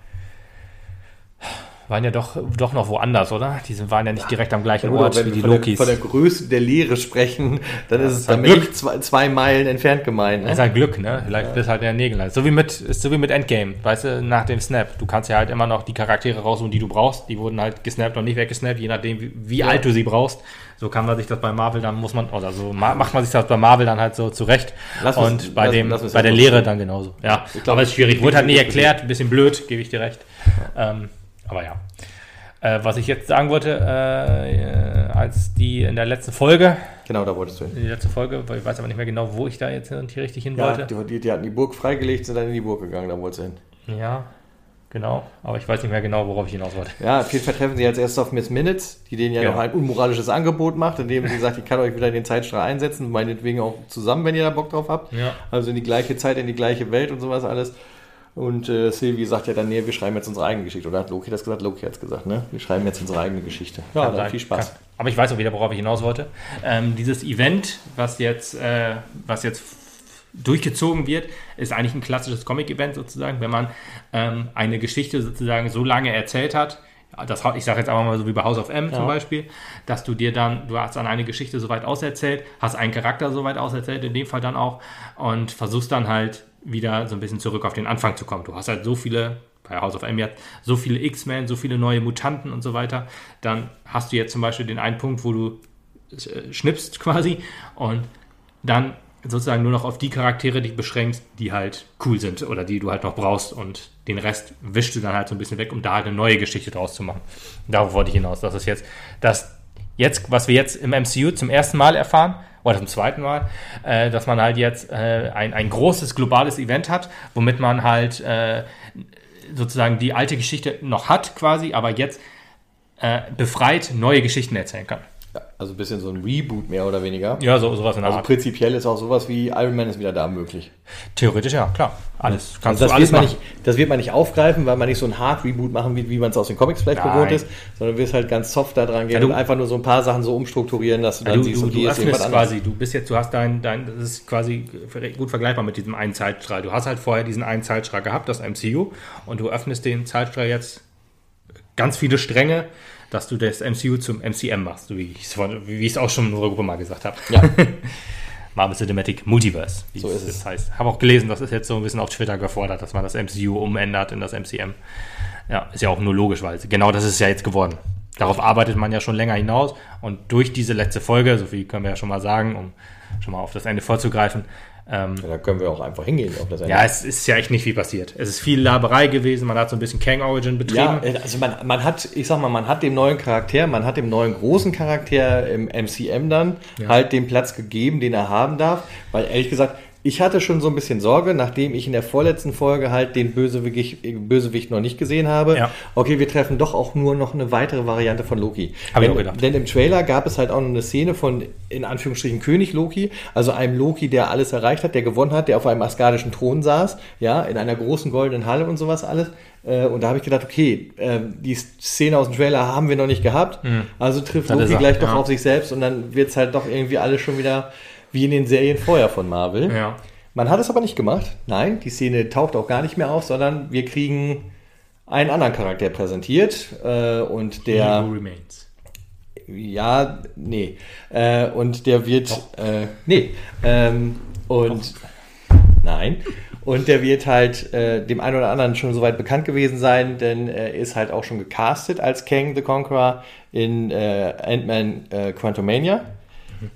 waren ja doch, doch noch woanders, oder? Die waren ja nicht direkt am gleichen ja, Ort wie die von Lokis. Wenn wir von der Größe der Lehre sprechen, dann ja, ist es dann Glück. Zwei, zwei, Meilen entfernt gemeint. Ne? Das ist halt Glück, ne? Vielleicht ja. bist halt der Nägel. So wie mit, so wie mit Endgame, weißt du, nach dem Snap. Du kannst ja halt immer noch die Charaktere rausholen, die du brauchst. Die wurden halt gesnappt und nicht weggesnappt, je nachdem, wie, wie alt du sie brauchst. So kann man sich das bei Marvel dann, muss man, oder so macht man sich das bei Marvel dann halt so zurecht. Lass und uns, bei lass, dem, lass bei der Lehre dann genauso. Ja, glaub, aber es ist schwierig. Wurde halt nie erklärt, ein bisschen blöd, gebe ich dir recht. Ähm, aber ja. Äh, was ich jetzt sagen wollte, äh, als die in der letzten Folge. Genau, da wolltest du hin. Die letzte Folge, ich weiß aber nicht mehr genau, wo ich da jetzt hier richtig hin ja, wollte. Die, die, hatten die Burg freigelegt, sind dann in die Burg gegangen, da wolltest du hin. Ja, genau. Aber ich weiß nicht mehr genau, worauf ich hinaus wollte. Ja, auf jeden Fall treffen sie als erstes auf Miss Minutes, die denen ja, ja. noch ein unmoralisches Angebot macht, indem sie sagt, ich kann euch wieder in den Zeitstrahl einsetzen, meinetwegen auch zusammen, wenn ihr da Bock drauf habt. Ja. Also in die gleiche Zeit, in die gleiche Welt und sowas alles. Und äh, Sylvie sagt ja dann, nee, wir schreiben jetzt unsere eigene Geschichte. Oder hat Loki das gesagt? Loki hat es gesagt, ne? Wir schreiben jetzt unsere eigene Geschichte. Ja, dann sein. viel Spaß. Kann. Aber ich weiß auch wieder, worauf ich hinaus wollte. Ähm, dieses Event, was jetzt, äh, was jetzt durchgezogen wird, ist eigentlich ein klassisches Comic-Event sozusagen, wenn man ähm, eine Geschichte sozusagen so lange erzählt hat, das, ich sage jetzt einfach mal so wie bei House of M ja. zum Beispiel, dass du dir dann, du hast dann eine Geschichte soweit auserzählt, hast einen Charakter soweit auserzählt, in dem Fall dann auch, und versuchst dann halt wieder so ein bisschen zurück auf den Anfang zu kommen. Du hast halt so viele, bei House of M jetzt, so viele X-Men, so viele neue Mutanten und so weiter. Dann hast du jetzt zum Beispiel den einen Punkt, wo du äh, schnippst quasi und dann sozusagen nur noch auf die Charaktere dich beschränkst, die halt cool sind oder die du halt noch brauchst und den Rest wischst du dann halt so ein bisschen weg, um da halt eine neue Geschichte draus zu machen. Darauf wollte ich hinaus. Das ist jetzt, das jetzt, was wir jetzt im MCU zum ersten Mal erfahren, oder zum zweiten Mal, äh, dass man halt jetzt äh, ein, ein großes globales Event hat, womit man halt äh, sozusagen die alte Geschichte noch hat quasi, aber jetzt äh, befreit neue Geschichten erzählen kann. Also ein bisschen so ein Reboot mehr oder weniger. Ja, so, sowas in der Also Art. prinzipiell ist auch sowas wie Iron Man ist wieder da möglich. Theoretisch ja, klar. Alles also kannst also das du alles wird man nicht, Das wird man nicht aufgreifen, weil man nicht so ein Hard Reboot machen wird, wie man es aus den Comics vielleicht Nein. gewohnt ist, sondern du wirst halt ganz soft da dran gehen ja, du, und einfach nur so ein paar Sachen so umstrukturieren, dass du dann ja, du, siehst, du, du ist irgendwas quasi, du bist jetzt, du hast dein, dein, das ist quasi gut vergleichbar mit diesem einen Zeitstrahl. Du hast halt vorher diesen einen Zeitstrahl gehabt, das MCU, und du öffnest den Zeitstrahl jetzt ganz viele Stränge dass du das MCU zum MCM machst, wie ich es auch schon in unserer Gruppe mal gesagt habe. Ja. Marvel Cinematic Multiverse, wie so es das heißt. Habe auch gelesen, das ist jetzt so ein bisschen auf Twitter gefordert, dass man das MCU umändert in das MCM. Ja, ist ja auch nur logisch, weil genau das ist ja jetzt geworden. Darauf arbeitet man ja schon länger hinaus und durch diese letzte Folge, so viel können wir ja schon mal sagen, um schon mal auf das Ende vorzugreifen, ähm, ja, da können wir auch einfach hingehen auf das Ende. Ja, es ist ja echt nicht viel passiert. Es ist viel Laberei gewesen, man hat so ein bisschen Kang Origin betrieben. Ja, äh, also man, man hat, ich sag mal, man hat dem neuen Charakter, man hat dem neuen großen Charakter im MCM dann ja. halt den Platz gegeben, den er haben darf, weil ehrlich gesagt, ich hatte schon so ein bisschen Sorge, nachdem ich in der vorletzten Folge halt den Bösewicht, Bösewicht noch nicht gesehen habe. Ja. Okay, wir treffen doch auch nur noch eine weitere Variante von Loki. Habe ich auch gedacht. Denn im Trailer gab es halt auch noch eine Szene von, in Anführungsstrichen, König Loki, also einem Loki, der alles erreicht hat, der gewonnen hat, der auf einem asgardischen Thron saß, ja, in einer großen goldenen Halle und sowas alles. Äh, und da habe ich gedacht, okay, äh, die Szene aus dem Trailer haben wir noch nicht gehabt, mhm. also trifft Loki gleich doch ja. auf sich selbst und dann wird es halt doch irgendwie alles schon wieder wie in den Serien vorher von Marvel. Ja. Man hat es aber nicht gemacht. Nein, die Szene taucht auch gar nicht mehr auf, sondern wir kriegen einen anderen Charakter präsentiert äh, und der. Who remains. Ja, nee. Äh, und der wird. Äh, nee. Ähm, und. Doch. Nein. Und der wird halt äh, dem einen oder anderen schon soweit bekannt gewesen sein, denn er ist halt auch schon gecastet als Kang the Conqueror in äh, Ant-Man äh, Quantumania.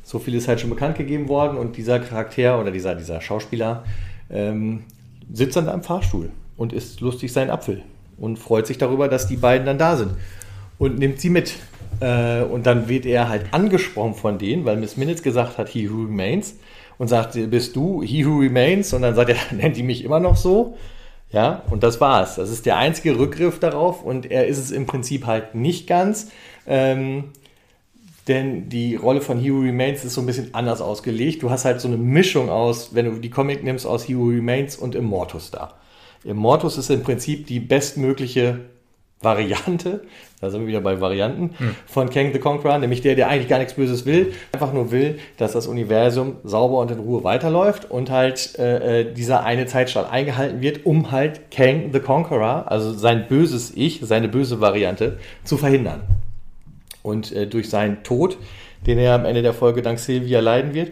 So viel ist halt schon bekannt gegeben worden und dieser Charakter oder dieser, dieser Schauspieler ähm, sitzt da im Fahrstuhl und isst lustig seinen Apfel und freut sich darüber, dass die beiden dann da sind und nimmt sie mit. Äh, und dann wird er halt angesprochen von denen, weil Miss Minutes gesagt hat, he who remains und sagt, bist du he who remains? Und dann sagt er, nennt die mich immer noch so. Ja, und das war's. Das ist der einzige Rückgriff darauf und er ist es im Prinzip halt nicht ganz. Ähm, denn die Rolle von He Who Remains ist so ein bisschen anders ausgelegt. Du hast halt so eine Mischung aus, wenn du die Comic nimmst, aus He Who Remains und Immortus da. Immortus ist im Prinzip die bestmögliche Variante, da sind wir wieder bei Varianten, hm. von Kang the Conqueror, nämlich der, der eigentlich gar nichts Böses will, einfach nur will, dass das Universum sauber und in Ruhe weiterläuft und halt äh, äh dieser eine Zeitstrahl eingehalten wird, um halt Kang the Conqueror, also sein böses Ich, seine böse Variante, zu verhindern. Und äh, durch seinen Tod, den er am Ende der Folge dank Sylvia leiden wird,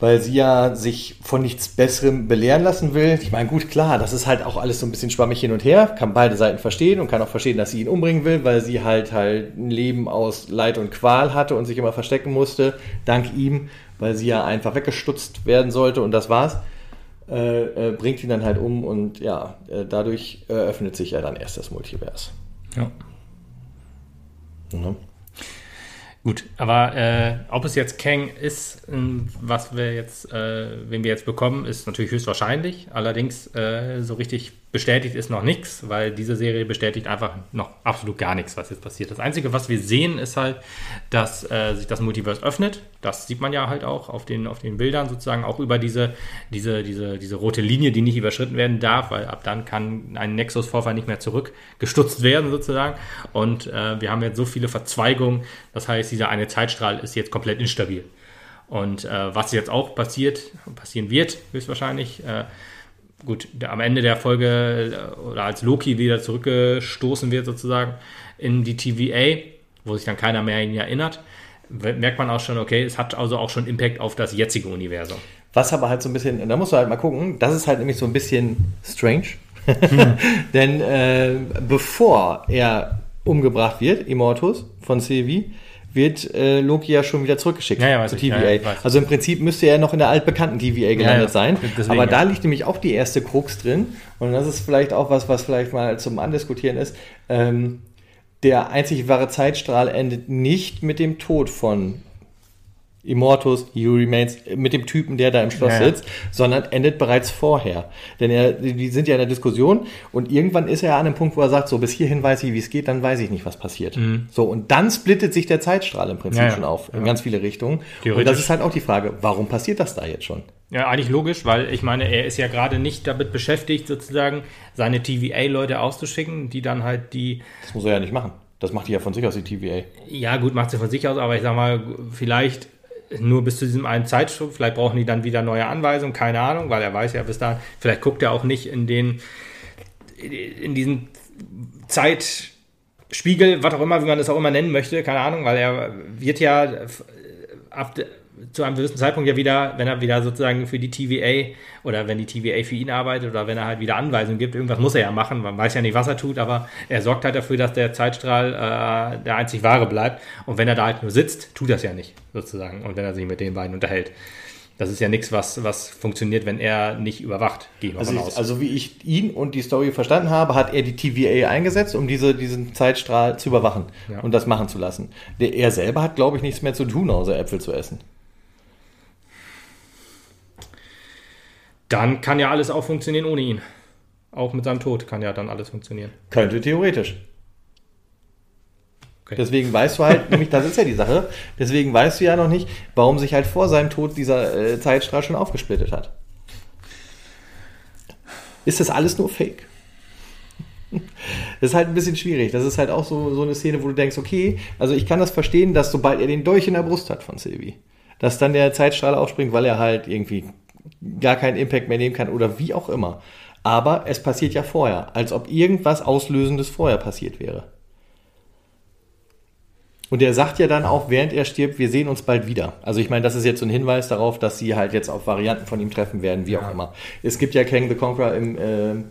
weil sie ja sich von nichts Besserem belehren lassen will. Ich meine, gut, klar, das ist halt auch alles so ein bisschen schwammig hin und her, kann beide Seiten verstehen und kann auch verstehen, dass sie ihn umbringen will, weil sie halt halt ein Leben aus Leid und Qual hatte und sich immer verstecken musste, dank ihm, weil sie ja einfach weggestutzt werden sollte und das war's. Äh, äh, bringt ihn dann halt um und ja, äh, dadurch eröffnet sich ja dann erst das Multivers. Ja. Mhm. Gut, aber äh, ob es jetzt Kang ist, ähm, was wir jetzt, äh, wen wir jetzt bekommen, ist natürlich höchstwahrscheinlich. Allerdings äh, so richtig bestätigt ist noch nichts, weil diese Serie bestätigt einfach noch absolut gar nichts, was jetzt passiert. Das Einzige, was wir sehen, ist halt, dass äh, sich das Multiverse öffnet. Das sieht man ja halt auch auf den, auf den Bildern sozusagen, auch über diese, diese, diese, diese rote Linie, die nicht überschritten werden darf, weil ab dann kann ein Nexus-Vorfall nicht mehr zurückgestutzt werden sozusagen. Und äh, wir haben jetzt so viele Verzweigungen, das heißt, dieser eine Zeitstrahl ist jetzt komplett instabil. Und äh, was jetzt auch passiert, passieren wird, höchstwahrscheinlich, äh, gut, am Ende der Folge äh, oder als Loki wieder zurückgestoßen wird sozusagen in die TVA, wo sich dann keiner mehr ihn erinnert, merkt man auch schon, okay, es hat also auch schon Impact auf das jetzige Universum. Was aber halt so ein bisschen, da musst du halt mal gucken, das ist halt nämlich so ein bisschen strange. Hm. Denn äh, bevor er umgebracht wird, Immortus von Sylvie, wird äh, Loki ja schon wieder zurückgeschickt ja, ja, zu TVA. Ja, also im Prinzip müsste er noch in der altbekannten TVA gelandet sein. Deswegen, aber da liegt nämlich auch die erste Krux drin. Und das ist vielleicht auch was, was vielleicht mal zum Andiskutieren ist. Ähm, der einzig wahre Zeitstrahl endet nicht mit dem Tod von Immortus, You Remains, mit dem Typen, der da im Schloss ja, sitzt, sondern endet bereits vorher. Denn er, die sind ja in der Diskussion und irgendwann ist er an einem Punkt, wo er sagt, so bis hierhin weiß ich, wie es geht, dann weiß ich nicht, was passiert. Mhm. So, und dann splittet sich der Zeitstrahl im Prinzip ja, schon auf, in ganz viele Richtungen. Und das ist halt auch die Frage, warum passiert das da jetzt schon? Ja, eigentlich logisch, weil ich meine, er ist ja gerade nicht damit beschäftigt, sozusagen seine TVA-Leute auszuschicken, die dann halt die. Das muss er ja nicht machen. Das macht die ja von sich aus, die TVA. Ja, gut, macht sie von sich aus, aber ich sag mal, vielleicht nur bis zu diesem einen Zeitstück. Vielleicht brauchen die dann wieder neue Anweisungen, keine Ahnung, weil er weiß ja bis dahin, vielleicht guckt er auch nicht in den, in diesen Zeitspiegel, was auch immer, wie man das auch immer nennen möchte, keine Ahnung, weil er wird ja ab, zu einem gewissen Zeitpunkt ja wieder, wenn er wieder sozusagen für die TVA oder wenn die TVA für ihn arbeitet oder wenn er halt wieder Anweisungen gibt, irgendwas muss er ja machen. Man weiß ja nicht, was er tut, aber er sorgt halt dafür, dass der Zeitstrahl äh, der einzig wahre bleibt. Und wenn er da halt nur sitzt, tut das ja nicht, sozusagen. Und wenn er sich mit den beiden unterhält. Das ist ja nichts, was, was funktioniert, wenn er nicht überwacht, gehe also, ich, also wie ich ihn und die Story verstanden habe, hat er die TVA eingesetzt, um diese, diesen Zeitstrahl zu überwachen ja. und das machen zu lassen. Der, er selber hat, glaube ich, nichts mehr zu tun, außer Äpfel zu essen. Dann kann ja alles auch funktionieren ohne ihn. Auch mit seinem Tod kann ja dann alles funktionieren. Könnte theoretisch. Okay. Deswegen weißt du halt, nämlich das ist ja die Sache, deswegen weißt du ja noch nicht, warum sich halt vor seinem Tod dieser äh, Zeitstrahl schon aufgesplittet hat. Ist das alles nur Fake? Das ist halt ein bisschen schwierig. Das ist halt auch so, so eine Szene, wo du denkst, okay, also ich kann das verstehen, dass sobald er den Dolch in der Brust hat von Sylvie, dass dann der Zeitstrahl aufspringt, weil er halt irgendwie gar keinen Impact mehr nehmen kann oder wie auch immer. Aber es passiert ja vorher, als ob irgendwas Auslösendes vorher passiert wäre. Und er sagt ja dann auch, während er stirbt, wir sehen uns bald wieder. Also ich meine, das ist jetzt so ein Hinweis darauf, dass sie halt jetzt auf Varianten von ihm treffen werden, wie ja. auch immer. Es gibt ja Kang the Conqueror im äh,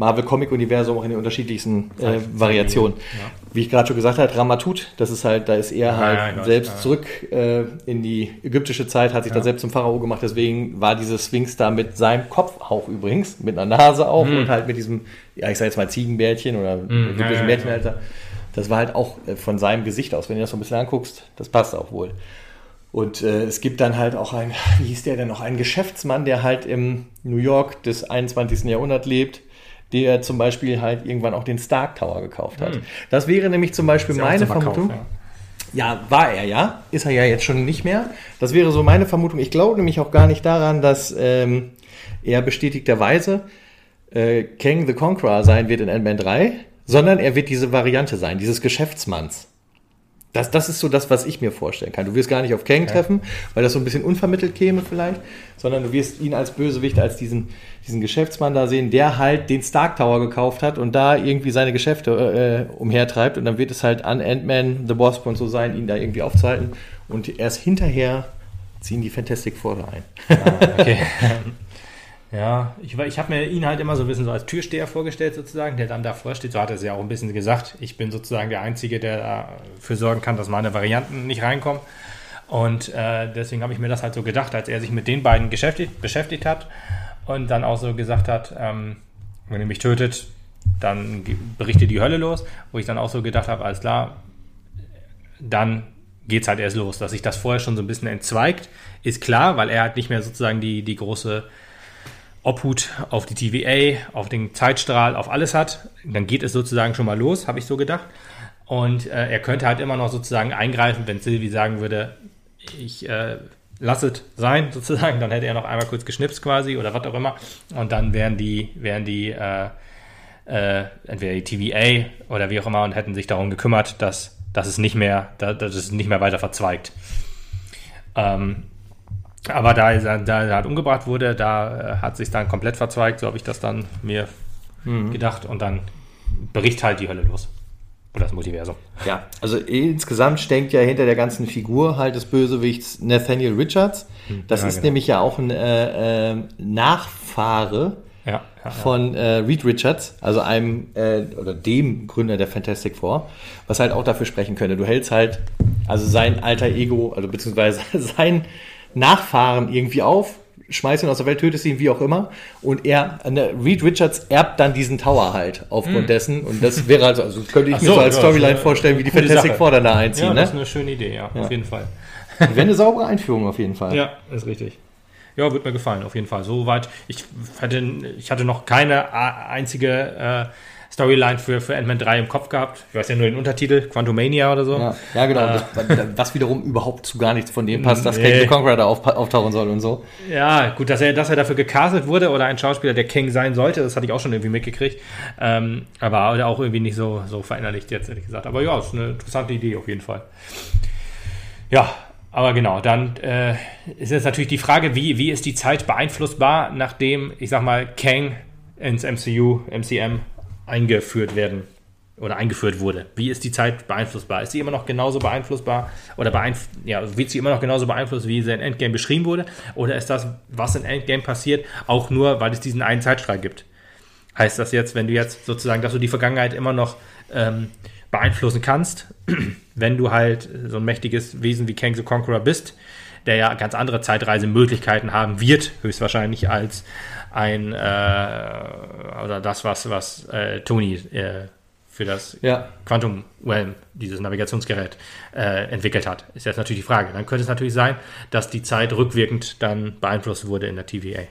Marvel Comic Universum auch in den unterschiedlichsten äh, Variationen. Ja. Wie ich gerade schon gesagt habe, Ramatut, das ist halt, da ist er halt ja, ja, selbst zurück äh, in die ägyptische Zeit, hat sich da selbst zum Pharao gemacht, deswegen war diese Sphinx da mit seinem Kopf auch übrigens, mit einer Nase auch mhm. und halt mit diesem, ja ich sag jetzt mal Ziegenbärtchen oder mhm. ägyptischen Bärtchen halt Das war halt auch äh, von seinem Gesicht aus, wenn du das so ein bisschen anguckst, das passt auch wohl. Und äh, es gibt dann halt auch ein, wie hieß der denn noch, ein Geschäftsmann, der halt im New York des 21. Jahrhunderts lebt, der zum Beispiel halt irgendwann auch den Stark Tower gekauft hat. Hm. Das wäre nämlich zum Beispiel meine Vermutung. Verkauf, ja. ja. war er ja. Ist er ja jetzt schon nicht mehr. Das wäre so meine Vermutung. Ich glaube nämlich auch gar nicht daran, dass ähm, er bestätigterweise äh, Kang the Conqueror sein wird in Ant-Man 3, sondern er wird diese Variante sein, dieses Geschäftsmanns. Das, das ist so das, was ich mir vorstellen kann. Du wirst gar nicht auf Kang treffen, weil das so ein bisschen unvermittelt käme vielleicht, sondern du wirst ihn als Bösewicht, als diesen, diesen Geschäftsmann da sehen, der halt den Stark Tower gekauft hat und da irgendwie seine Geschäfte äh, umhertreibt und dann wird es halt an Ant-Man, The Wasp und so sein, ihn da irgendwie aufzuhalten und erst hinterher ziehen die Fantastic Four da ein. Ah, okay. Ja, ich, ich habe mir ihn halt immer so ein bisschen so als Türsteher vorgestellt, sozusagen, der dann davor steht. So hat er es ja auch ein bisschen gesagt. Ich bin sozusagen der Einzige, der dafür sorgen kann, dass meine Varianten nicht reinkommen. Und äh, deswegen habe ich mir das halt so gedacht, als er sich mit den beiden beschäftigt, beschäftigt hat und dann auch so gesagt hat, ähm, wenn ihr mich tötet, dann berichtet die Hölle los. Wo ich dann auch so gedacht habe, alles klar, dann geht es halt erst los. Dass sich das vorher schon so ein bisschen entzweigt, ist klar, weil er halt nicht mehr sozusagen die, die große Obhut auf die TVA, auf den Zeitstrahl, auf alles hat, dann geht es sozusagen schon mal los, habe ich so gedacht. Und äh, er könnte halt immer noch sozusagen eingreifen, wenn Sylvie sagen würde, ich äh, lasse es sein, sozusagen, dann hätte er noch einmal kurz geschnipst quasi oder was auch immer. Und dann wären die, wären die äh, äh, entweder die TVA oder wie auch immer und hätten sich darum gekümmert, dass, dass es nicht mehr, dass, dass es nicht mehr weiter verzweigt. Ähm, Aber da, da, da er halt umgebracht wurde, da äh, hat sich dann komplett verzweigt, so habe ich das dann mir mhm. gedacht. Und dann bricht halt die Hölle los. Oder das Multiversum. Ja, also insgesamt steckt ja hinter der ganzen Figur halt des Bösewichts Nathaniel Richards. Hm, das ja, ist genau. nämlich ja auch ein äh, äh, Nachfahre ja, ja, von äh, Reed Richards, also einem äh, oder dem Gründer der Fantastic Four, was halt auch dafür sprechen könnte. Du hältst halt also sein alter Ego, also beziehungsweise sein Nachfahren irgendwie auf, schmeißt ihn aus der Welt, tötest ihn, wie auch immer. Und er, ne, Reed Richards erbt dann diesen Tower halt aufgrund mm. dessen. Und das wäre also, also könnte ich Ach mir so, als Storyline ja, vorstellen, wie die Fantastic Four dann da einziehen. Ja, das ne? ist eine schöne Idee, ja, ja. auf jeden Fall. Wäre eine saubere Einführung auf jeden Fall. Ja, ist richtig. Ja, wird mir gefallen, auf jeden Fall. Soweit. Ich hatte, ich hatte noch keine einzige äh, Storyline für, für Ant-Man 3 im Kopf gehabt. Ich weiß ja nur den Untertitel, Quantumania oder so. Ja, ja genau. Äh, das, was wiederum überhaupt zu gar nichts von dem passt, dass nee. King the Conqueror da auf, auftauchen soll und so. Ja, gut, dass er, dass er dafür gecastet wurde oder ein Schauspieler, der King sein sollte, das hatte ich auch schon irgendwie mitgekriegt. Ähm, aber auch irgendwie nicht so, so verinnerlicht jetzt, ehrlich gesagt. Aber ja, ist eine interessante Idee auf jeden Fall. Ja, aber genau, dann äh, ist jetzt natürlich die Frage, wie, wie ist die Zeit beeinflussbar, nachdem, ich sag mal, Kang ins MCU, MCM eingeführt werden oder eingeführt wurde. Wie ist die Zeit beeinflussbar? Ist sie immer noch genauso beeinflussbar oder beeinf ja, wird sie immer noch genauso beeinflusst, wie sie in Endgame beschrieben wurde? Oder ist das, was in Endgame passiert, auch nur, weil es diesen einen Zeitstrahl gibt? Heißt das jetzt, wenn du jetzt sozusagen, dass du die Vergangenheit immer noch ähm, beeinflussen kannst, wenn du halt so ein mächtiges Wesen wie Kang the Conqueror bist, der ja ganz andere Zeitreisemöglichkeiten haben wird, höchstwahrscheinlich als ein äh, oder das, was, was äh, Tony äh, für das ja. Quantum Realm, dieses Navigationsgerät, äh, entwickelt hat. Ist jetzt natürlich die Frage. Dann könnte es natürlich sein, dass die Zeit rückwirkend dann beeinflusst wurde in der TVA.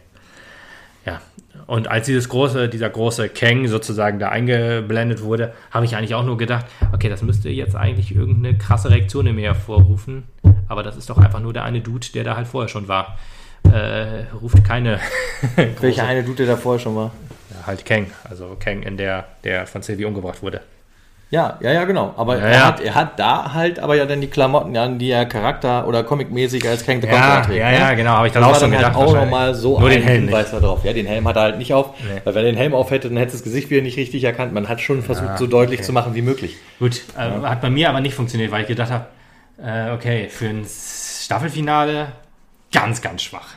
Ja, und als dieses große, dieser große Kang sozusagen da eingeblendet wurde, habe ich eigentlich auch nur gedacht, okay, das müsste jetzt eigentlich irgendeine krasse Reaktion in mir hervorrufen. Aber das ist doch einfach nur der eine Dude, der da halt vorher schon war äh, ruft keine. Welcher eine Dude da vorher schon war? Ja, halt Kang, also Kang in der, der von Sylvie umgebracht wurde. Ja, ja, ja, genau. Aber ja, er, ja. Hat, er hat da halt aber ja dann die Klamotten an, die er Charakter- oder Comicmäßig als Kang the ja, trägt. Ja, ne? ja, genau, habe ich dann auch schon dann gedacht. Halt auch nochmal so Nur den Helm Hinweis darauf. Ja, den Helm hat er halt nicht auf, nee. weil wenn er den Helm auf hätte, dann hätte das Gesicht wieder nicht richtig erkannt. Man hat schon versucht, so deutlich okay. zu machen wie möglich. Gut, äh, hat bei mir aber nicht funktioniert, weil ich gedacht habe, äh, okay, für ein Staffelfinale ganz, ganz schwach.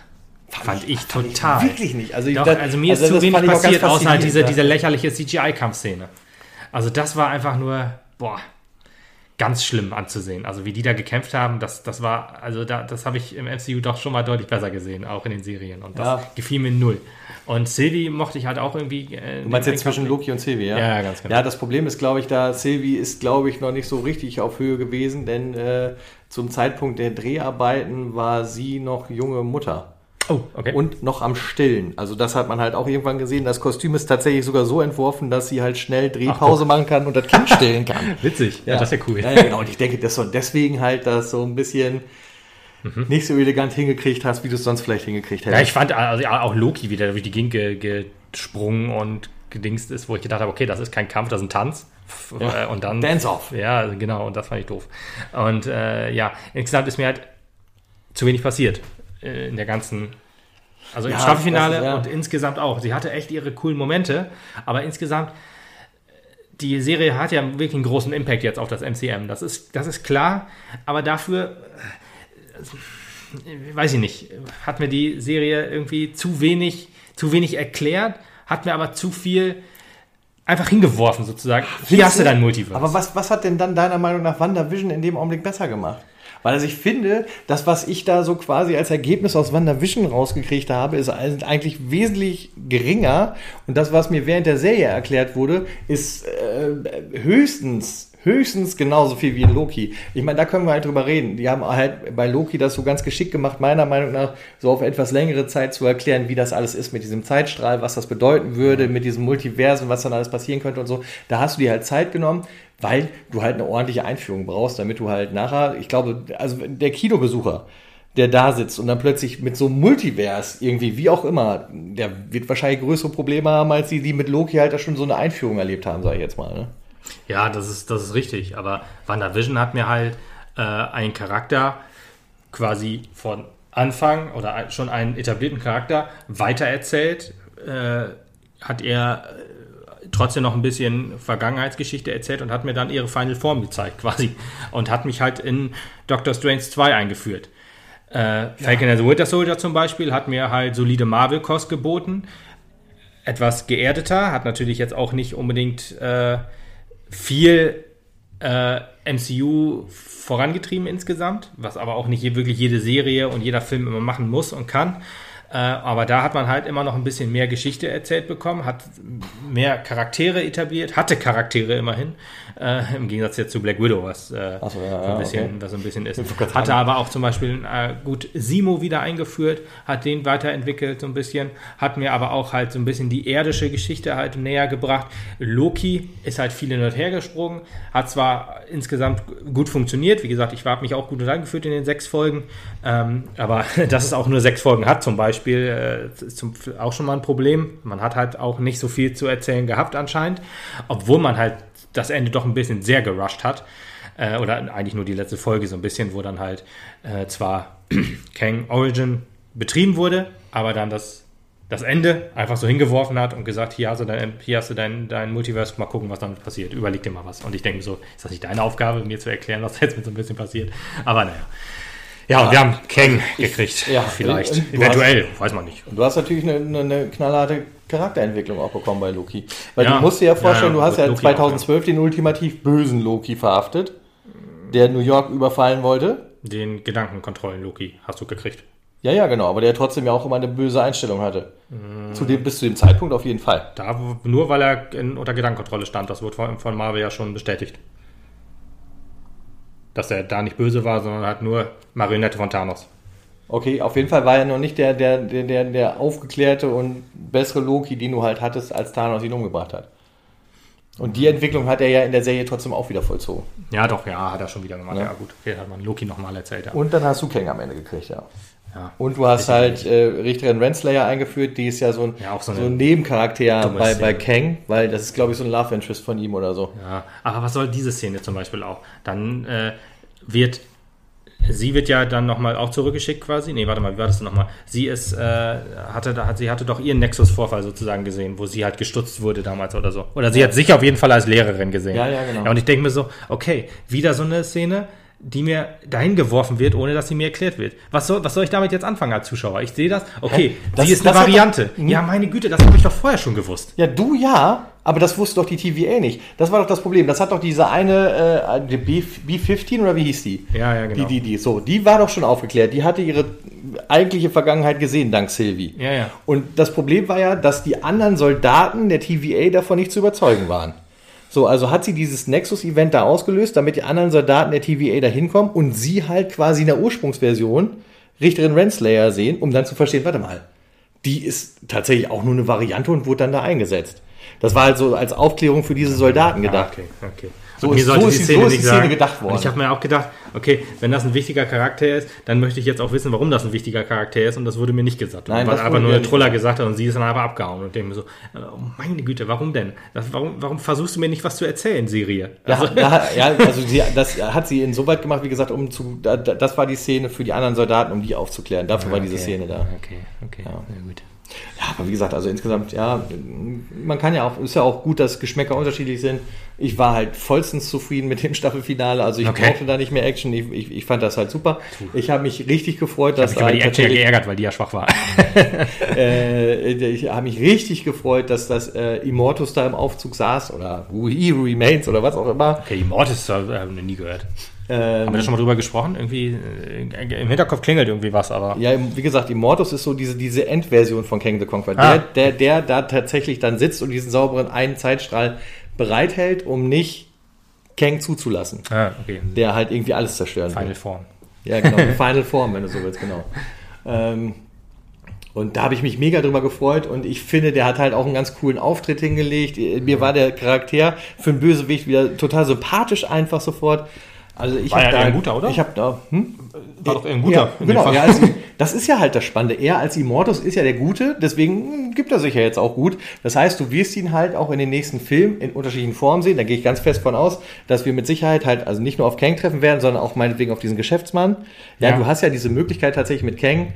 Fand ich total. Wirklich nicht. Also, Doch, das, also mir ist also zu wenig passiert, außer halt diese, diese lächerliche CGI-Kampfszene. Also das war einfach nur, boah, ganz schlimm anzusehen. Also wie die da gekämpft haben, das, das war, also da, das habe ich im MCU doch schon mal deutlich besser gesehen, auch in den Serien. Und das ja. gefiel mir null. Und Sylvie mochte ich halt auch irgendwie. Äh, du meinst jetzt zwischen Loki und Sylvie, ja? Ja, ganz genau. Ja, das Problem ist, glaube ich, da Sylvie ist, glaube ich, noch nicht so richtig auf Höhe gewesen, denn äh, zum Zeitpunkt der Dreharbeiten war sie noch junge Mutter. Oh, okay. Und noch am Stillen. Also das hat man halt auch irgendwann gesehen. Das Kostüm ist tatsächlich sogar so entworfen, dass sie halt schnell Drehpause Ach, machen kann und das Kind stillen kann. Witzig, ja, ja, das ist ja cool. Ja, ja, genau. Und ich denke, dass du deswegen halt das so ein bisschen mhm. nicht so elegant hingekriegt hast, wie du es sonst vielleicht hingekriegt hättest. Ja, ich fand also auch Loki wieder durch die Gegend gesprungen und gedingst ist, wo ich gedacht habe, okay, das ist kein Kampf, das ist ein Tanz. Ja. Äh, und dann. Dance off. Ja, genau, und das fand ich doof. Und äh, ja, insgesamt ist mir halt zu wenig passiert. Äh, in der ganzen also im ja, Staffelfinale ist, ja. und insgesamt auch. Sie hatte echt ihre coolen Momente, aber insgesamt, die Serie hat ja wirklich einen großen Impact jetzt auf das MCM. Das ist, das ist klar, aber dafür, äh, weiß ich nicht, hat mir die Serie irgendwie zu wenig, zu wenig erklärt, hat mir aber zu viel einfach hingeworfen sozusagen. Wie hast du dein Multiverse? Aber was, was hat denn dann deiner Meinung nach WandaVision in dem Augenblick besser gemacht? Weil also ich finde, das, was ich da so quasi als Ergebnis aus WandaVision rausgekriegt habe, ist eigentlich wesentlich geringer. Und das, was mir während der Serie erklärt wurde, ist äh, höchstens höchstens genauso viel wie in Loki. Ich meine, da können wir halt drüber reden. Die haben halt bei Loki das so ganz geschickt gemacht, meiner Meinung nach, so auf etwas längere Zeit zu erklären, wie das alles ist mit diesem Zeitstrahl, was das bedeuten würde, mit diesem Multiversum, was dann alles passieren könnte und so. Da hast du dir halt Zeit genommen weil du halt eine ordentliche Einführung brauchst, damit du halt nachher, ich glaube, also der Kinobesucher, der da sitzt und dann plötzlich mit so einem Multivers irgendwie, wie auch immer, der wird wahrscheinlich größere Probleme haben, als die, die mit Loki halt da schon so eine Einführung erlebt haben, sage ich jetzt mal. Ne? Ja, das ist, das ist richtig. Aber WandaVision hat mir halt äh, einen Charakter quasi von Anfang oder schon einen etablierten Charakter weitererzählt, äh, hat er äh, trotzdem noch ein bisschen Vergangenheitsgeschichte erzählt und hat mir dann ihre Final Form gezeigt, quasi. Und hat mich halt in Doctor Strange 2 eingeführt. Äh, Falcon and the Winter Soldier zum Beispiel hat mir halt solide Marvel-Kost geboten. Etwas geerdeter, hat natürlich jetzt auch nicht unbedingt äh, viel äh, MCU vorangetrieben insgesamt, was aber auch nicht wirklich jede Serie und jeder Film immer machen muss und kann. Äh, aber da hat man halt immer noch ein bisschen mehr Geschichte erzählt bekommen, hat mehr Charaktere etabliert, hatte Charaktere immerhin, äh, im Gegensatz jetzt zu Black Widow, was, äh, so, ja, so ein bisschen, okay. was ein bisschen ist. Hatte aber auch zum Beispiel äh, gut Simo wieder eingeführt, hat den weiterentwickelt so ein bisschen, hat mir aber auch halt so ein bisschen die erdische Geschichte halt näher gebracht. Loki ist halt viel hin und her gesprungen, hat zwar insgesamt gut funktioniert, wie gesagt, ich habe mich auch gut reingeführt in den sechs Folgen, ähm, aber dass es auch nur sechs Folgen hat zum Beispiel, Beispiel äh, ist zum, auch schon mal ein Problem. Man hat halt auch nicht so viel zu erzählen gehabt anscheinend, obwohl man halt das Ende doch ein bisschen sehr gerusht hat. Äh, oder eigentlich nur die letzte Folge so ein bisschen, wo dann halt äh, zwar Kang Origin betrieben wurde, aber dann das, das Ende einfach so hingeworfen hat und gesagt, hier hast du dein, hier hast du dein, dein Multiverse, mal gucken, was damit passiert. Überleg dir mal was. Und ich denke so, ist das nicht deine Aufgabe, mir zu erklären, was jetzt mit so ein bisschen passiert? Aber naja. Ja, und wir haben Kang gekriegt. Ja, vielleicht. Eventuell, hast, weiß man nicht. Du hast natürlich eine, eine, knallharte Charakterentwicklung auch bekommen bei Loki. Weil ja, du musst dir ja vorstellen, ja, du hast ja Loki 2012 auch, den ultimativ bösen Loki verhaftet, der New York überfallen wollte. Den Gedankenkontrollen Loki hast du gekriegt. Ja, ja, genau, aber der trotzdem ja auch immer eine böse Einstellung hatte. Mm. Zu dem, bis zu dem Zeitpunkt auf jeden Fall. Da, nur weil er in, unter Gedankenkontrolle stand, das wurde von, von Marvel ja schon bestätigt dass er da nicht böse war, sondern halt nur Marionette von Thanos. Okay, auf jeden Fall war er noch nicht der, der, der, der, der aufgeklärte und bessere Loki, den du halt hattest, als Thanos ihn umgebracht hat. Und die Entwicklung hat er ja in der Serie trotzdem auch wieder vollzogen. Ja, doch, ja, hat er schon wieder gemacht. Ja, ja gut, okay, hat man Loki nochmal erzählt. Ja. Und dann hast du Kang am Ende gekriegt, ja. Ja und du hast halt äh, Richterin Renslayer eingeführt, die ist ja so ein, ja, so, so ein Nebencharakter bei, bei Kang, weil das ist, glaube ich, so ein Love Interest von ihm oder so. Ja, aber was soll diese Szene zum Beispiel auch? Dann äh, wird Sie wird ja dann nochmal auch zurückgeschickt quasi. Nee, warte mal, wie war das denn nochmal? Sie ist, äh, hatte, hat, sie hatte doch ihren Nexus-Vorfall sozusagen gesehen, wo sie halt gestutzt wurde damals oder so. Oder sie hat sich auf jeden Fall als Lehrerin gesehen. Ja, ja, genau. Ja, und ich denke mir so, okay, wieder so eine Szene, die mir dahin geworfen wird, ohne dass sie mir erklärt wird. Was soll, was soll ich damit jetzt anfangen als Zuschauer? Ich sehe das, okay, das, sie ist eine Variante. Doch, ja, meine Güte, das habe ich doch vorher schon gewusst. Ja, du ja, aber das wusste doch die TVA nicht. Das war doch das Problem. Das hat doch diese eine, äh, die B, B15 oder wie hieß die? Ja, ja, genau. Die, die, die, so, die war doch schon aufgeklärt. Die hatte ihre eigentliche Vergangenheit gesehen, dank Sylvie. Ja, ja. Und das Problem war ja, dass die anderen Soldaten der TVA davon nicht zu überzeugen waren. So, also hat sie dieses Nexus-Event da ausgelöst, damit die anderen Soldaten der TVA da hinkommen und sie halt quasi in der Ursprungsversion Richterin Renslayer sehen, um dann zu verstehen, warte mal, die ist tatsächlich auch nur eine Variante und wurde dann da eingesetzt. Das war halt so als Aufklärung für diese Soldaten gedacht. Ah, okay, okay. So, ist, so, ist, die Szene, so ist die Szene gedacht worden. Und ich habe mir auch gedacht, okay, wenn das ein wichtiger Charakter ist, dann möchte ich jetzt auch wissen, warum das ein wichtiger Charakter ist. Und das wurde mir nicht gesagt. Nein, weil aber nur der Troller gesagt hat und sie ist dann aber abgehauen. Und denke mir so, oh meine Güte, warum denn? Das, warum, warum versuchst du mir nicht was zu erzählen, Serie? Also, ja, ja, also sie, das hat sie insoweit gemacht, wie gesagt, um zu, das war die Szene für die anderen Soldaten, um die aufzuklären. Dafür okay. war diese Szene da. Okay, okay, ja. ja gut. Ja, aber wie gesagt, also insgesamt, ja, man kann ja auch, ist ja auch gut, dass Geschmäcker unterschiedlich sind. Ich war halt vollstens zufrieden mit dem Staffelfinale, also ich okay. brauchte da nicht mehr Action. Ich, ich, ich fand das halt super. Ich habe mich richtig gefreut, dass ich. Ich habe mich die Action ja geärgert, weil die ja schwach war. äh, ich habe mich richtig gefreut, dass das äh, Immortus da im Aufzug saß oder He Remains oder was auch immer. Okay, Immortus äh, haben wir nie gehört. Ähm, Haben wir da schon mal drüber gesprochen? Irgendwie äh, im Hinterkopf klingelt irgendwie was, aber. Ja, wie gesagt, Immortus ist so diese, diese Endversion von King the Conqueror. Ah. Der, der, der da tatsächlich dann sitzt und diesen sauberen einen Zeitstrahl bereithält, um nicht Kang zuzulassen. Ah, okay. Der halt irgendwie alles zerstören Final will. Form. Ja, genau. Final Form, wenn du so willst, genau. Ähm, und da habe ich mich mega drüber gefreut und ich finde, der hat halt auch einen ganz coolen Auftritt hingelegt. Mir war der Charakter für einen Bösewicht wieder total sympathisch einfach sofort. Also ich War ja da, ein guter, oder? Ich habe da, hm? War doch eher ein guter. Ja, genau, ja, also, das ist ja halt das Spannende. Er als Immortus ist ja der Gute, deswegen gibt er sich ja jetzt auch gut. Das heißt, du wirst ihn halt auch in den nächsten Filmen in unterschiedlichen Formen sehen. Da gehe ich ganz fest von aus, dass wir mit Sicherheit halt also nicht nur auf Kang treffen werden, sondern auch meinetwegen auf diesen Geschäftsmann. Ja, Ja. du hast ja diese Möglichkeit tatsächlich mit Kang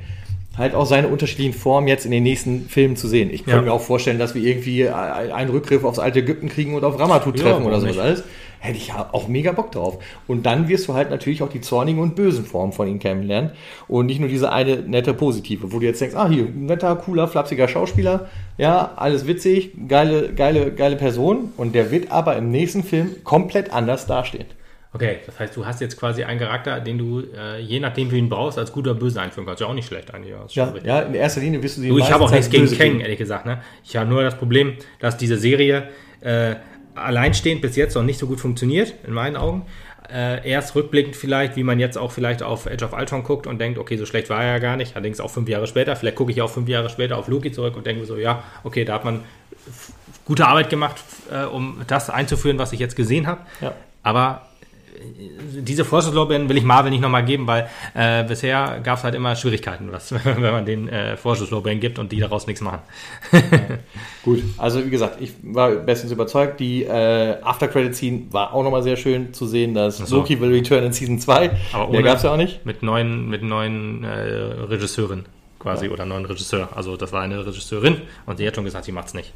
halt auch seine unterschiedlichen Formen jetzt in den nächsten Filmen zu sehen. Ich könnte Ja. mir auch vorstellen, dass wir irgendwie einen Rückgriff aufs alte Ägypten kriegen und auf Ramatut treffen oder sowas alles. Hätte ich ja auch mega Bock drauf. Und dann wirst du halt natürlich auch die zornigen und bösen Formen von ihm kennenlernen. Und nicht nur diese eine nette positive, wo du jetzt denkst, ah, hier, netter, cooler, flapsiger Schauspieler. Ja, alles witzig, geile, geile, geile Person. Und der wird aber im nächsten Film komplett anders dastehen. Okay, das heißt, du hast jetzt quasi einen Charakter, den du, äh, je nachdem, wie du ihn brauchst, als guter Böse einführen kannst. Ja, auch nicht schlecht eigentlich. Ja, Ja, in erster Linie wirst du sie Du, ich habe auch nichts gegen Kang, ehrlich gesagt. Ne? Ich habe nur das Problem, dass diese Serie äh, alleinstehend bis jetzt noch nicht so gut funktioniert, in meinen Augen. Äh, erst rückblickend vielleicht, wie man jetzt auch vielleicht auf Edge of Ultron guckt und denkt, okay, so schlecht war er ja gar nicht. Allerdings auch fünf Jahre später. Vielleicht gucke ich auch fünf Jahre später auf Loki zurück und denke so, ja, okay, da hat man gute Arbeit gemacht, äh, um das einzuführen, was ich jetzt gesehen habe. Ja. Aber diese Vorschusslorbeeren will ich Marvel nicht nochmal geben, weil äh, bisher gab es halt immer Schwierigkeiten, was, wenn man den äh, Vorschusslorbeeren gibt und die daraus nichts machen. Gut, also wie gesagt, ich war bestens überzeugt. Die äh, After-Credit-Scene war auch nochmal sehr schön zu sehen, dass so. Loki will return in Season 2. Aber Der ohne- gab es ja auch nicht. Mit neuen, mit neuen äh, Regisseurin quasi oder neuen Regisseur. Also das war eine Regisseurin und sie hat schon gesagt, sie macht's nicht.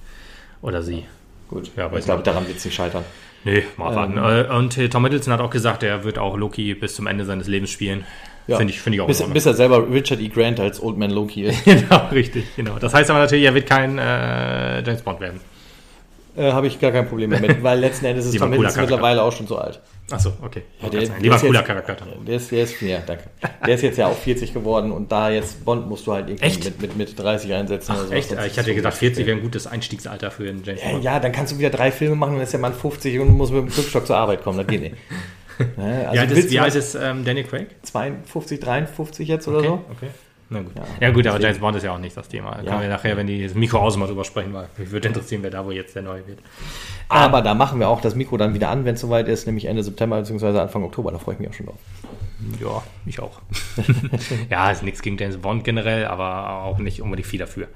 Oder sie. Gut, Ja, ich glaube, daran wird es nicht scheitern. Nee, mal abwarten. Äh, Und äh, Tom Hiddleston hat auch gesagt, er wird auch Loki bis zum Ende seines Lebens spielen. Ja. Finde ich, finde ich auch bis, bis er selber Richard E. Grant als Old Man Loki ist. Genau, richtig, genau. Das heißt aber natürlich, er wird kein äh, James Bond werden. Äh, Habe ich gar kein Problem damit, weil letzten Endes ist Tom Hiddleston mittlerweile auch schon so alt. Achso, okay. Ja, der, der- Lieber der ist cooler jetzt- Charakter. Der ist, der ist, ja, danke. Der ist jetzt ja auch 40 geworden und da jetzt Bond musst du halt irgendwie Echt? mit, mit, mit 30 einsetzen oder so. Echt? Ich hatte gedacht, 40 wäre ein gutes Einstiegsalter für einen James Ja, Bond. ja, dann kannst du wieder drei Filme machen und dann ist der Mann 50 und muss mit dem Flugstock zur Arbeit kommen. Das geht nicht. Also wie alt ist, wie alt ist ähm, Daniel Craig? 52, 53 jetzt oder Okay, so? okay. Na gut. Ja, gut, aber James Bond ist ja auch nicht das Thema. Da Ja. können wir nachher, wenn die das Mikro aus mal drüber sprechen, weil mich würde interessieren, wer da wohl jetzt der Neue wird. Aber da machen wir auch das Mikro dann wieder an, wenn es soweit ist, nämlich Ende September bzw. Anfang Oktober. Da freue ich mich auch schon drauf. Ja, ich auch. ja, ist nichts gegen James Bond generell, aber auch nicht unbedingt viel dafür.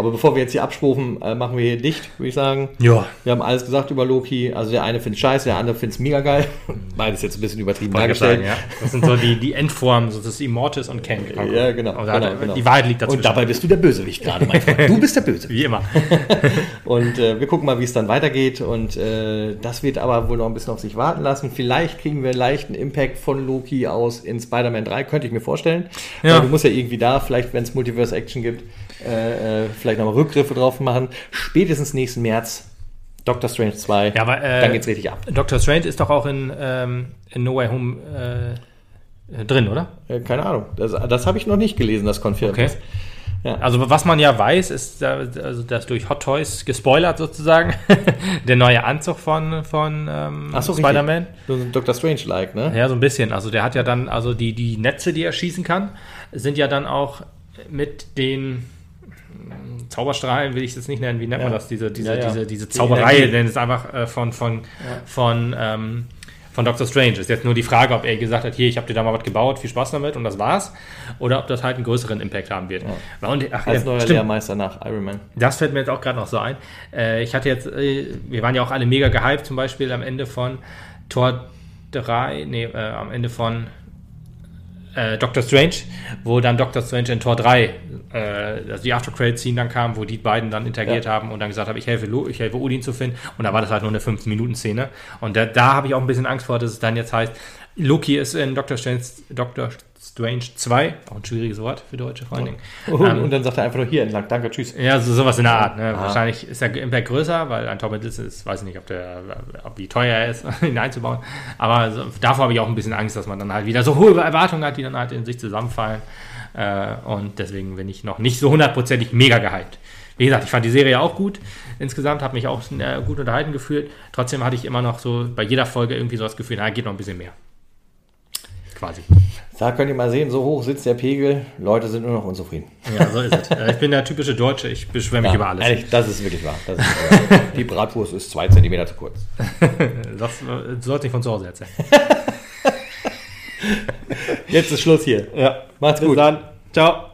Aber bevor wir jetzt hier abschwufen, äh, machen wir hier dicht, würde ich sagen. Ja. Wir haben alles gesagt über Loki. Also der eine findet scheiße, der andere findet es mega geil. Beides jetzt ein bisschen übertrieben dargestellt. sagen, ja. Das sind so die, die Endformen, so das Immortus und Kang. Ja, genau, da- genau, genau. Die Wahrheit liegt dazwischen. Und dabei bist du der Bösewicht gerade, mein Freund. Du bist der Bösewicht. Wie immer. Und äh, wir gucken mal, wie es dann weitergeht. Und äh, das wird aber wohl noch ein bisschen auf sich warten lassen. Vielleicht kriegen wir leichten Impact von Loki aus in Spider-Man 3, könnte ich mir vorstellen. Ja. Du musst ja irgendwie da, vielleicht wenn es Multiverse Action gibt, äh, äh, vielleicht nochmal Rückgriffe drauf machen. Spätestens nächsten März Doctor Strange 2. Ja, aber äh, dann geht's richtig ab. Doctor Strange ist doch auch in, ähm, in No Way Home äh, äh, drin, oder? Äh, keine Ahnung. Das, das habe ich noch nicht gelesen, das Confirmed Okay. Ja. Also was man ja weiß, ist, also dass durch Hot Toys gespoilert sozusagen der neue Anzug von, von ähm, so, Spider-Man. richtig. So ein Doctor Strange-like, ne? Ja, so ein bisschen. Also der hat ja dann, also die, die Netze, die er schießen kann, sind ja dann auch mit den Zauberstrahlen, will ich jetzt nicht nennen, wie nennt man Ja. das? Diese, diese, Ja, ja. diese, diese Die Zauberei, Energie. denn es ist einfach äh, von, von, von, ähm, von Doctor Strange. Ist jetzt nur die Frage, ob er gesagt hat, hier, ich habe dir da mal was gebaut, viel Spaß damit und das war's. Oder ob das halt einen größeren Impact haben wird. Und, ach, Als ja, neuer stimmt. Lehrmeister nach Iron Man. Das fällt mir jetzt auch gerade noch so ein. Äh, ich hatte jetzt, äh, wir waren ja auch alle mega gehypt, zum Beispiel am Ende von Tor 3, nee, äh, am Ende von äh, Doctor Strange, wo dann Doctor Strange in Tor 3, äh, also die After Credit Scene dann kam, wo die beiden dann interagiert Ja. haben und dann gesagt haben, ich helfe, Lo ich helfe Odin zu finden. Und da war das halt nur eine 15-Minuten-Szene. Und da, da habe ich auch ein bisschen Angst vor, dass es dann jetzt heißt, Loki ist in Doctor Strange, Doctor Strange 2, auch ein schwieriges Wort für Deutsche vor allen Dingen. Und, Ähm, und dann sagt er einfach nur hier entlang. Danke, tschüss. ja, so, sowas in der Art. Ne? Ah. Wahrscheinlich ist der Impact größer, weil ein Tom Hiddleston ist, weiß ich nicht, ob der, ob wie teuer er ist, ihn einzubauen. Aber so, davor habe ich auch ein bisschen Angst, dass man dann halt wieder so hohe Erwartungen hat, die dann halt in sich zusammenfallen. Äh, und deswegen bin ich noch nicht so hundertprozentig mega gehypt. Wie gesagt, ich fand die Serie auch gut. Insgesamt habe mich auch äh, gut unterhalten gefühlt. Trotzdem hatte ich immer noch so bei jeder Folge irgendwie so das Gefühl, na, geht noch ein bisschen mehr. Quasi. Da könnt ihr mal sehen, so hoch sitzt der Pegel. Leute sind nur noch unzufrieden. Ja, so ist es. Äh, Ich bin der typische Deutsche, ich beschwere mich Ja, über alles. Ehrlich, das ist wirklich wahr. Ist wahr. Die Bratwurst ist zwei Zentimeter zu kurz. Das äh, du sollst nicht von zu Hause erzählen. Jetzt ist Schluss hier. Ja. Macht's Bis gut. dann. Ciao.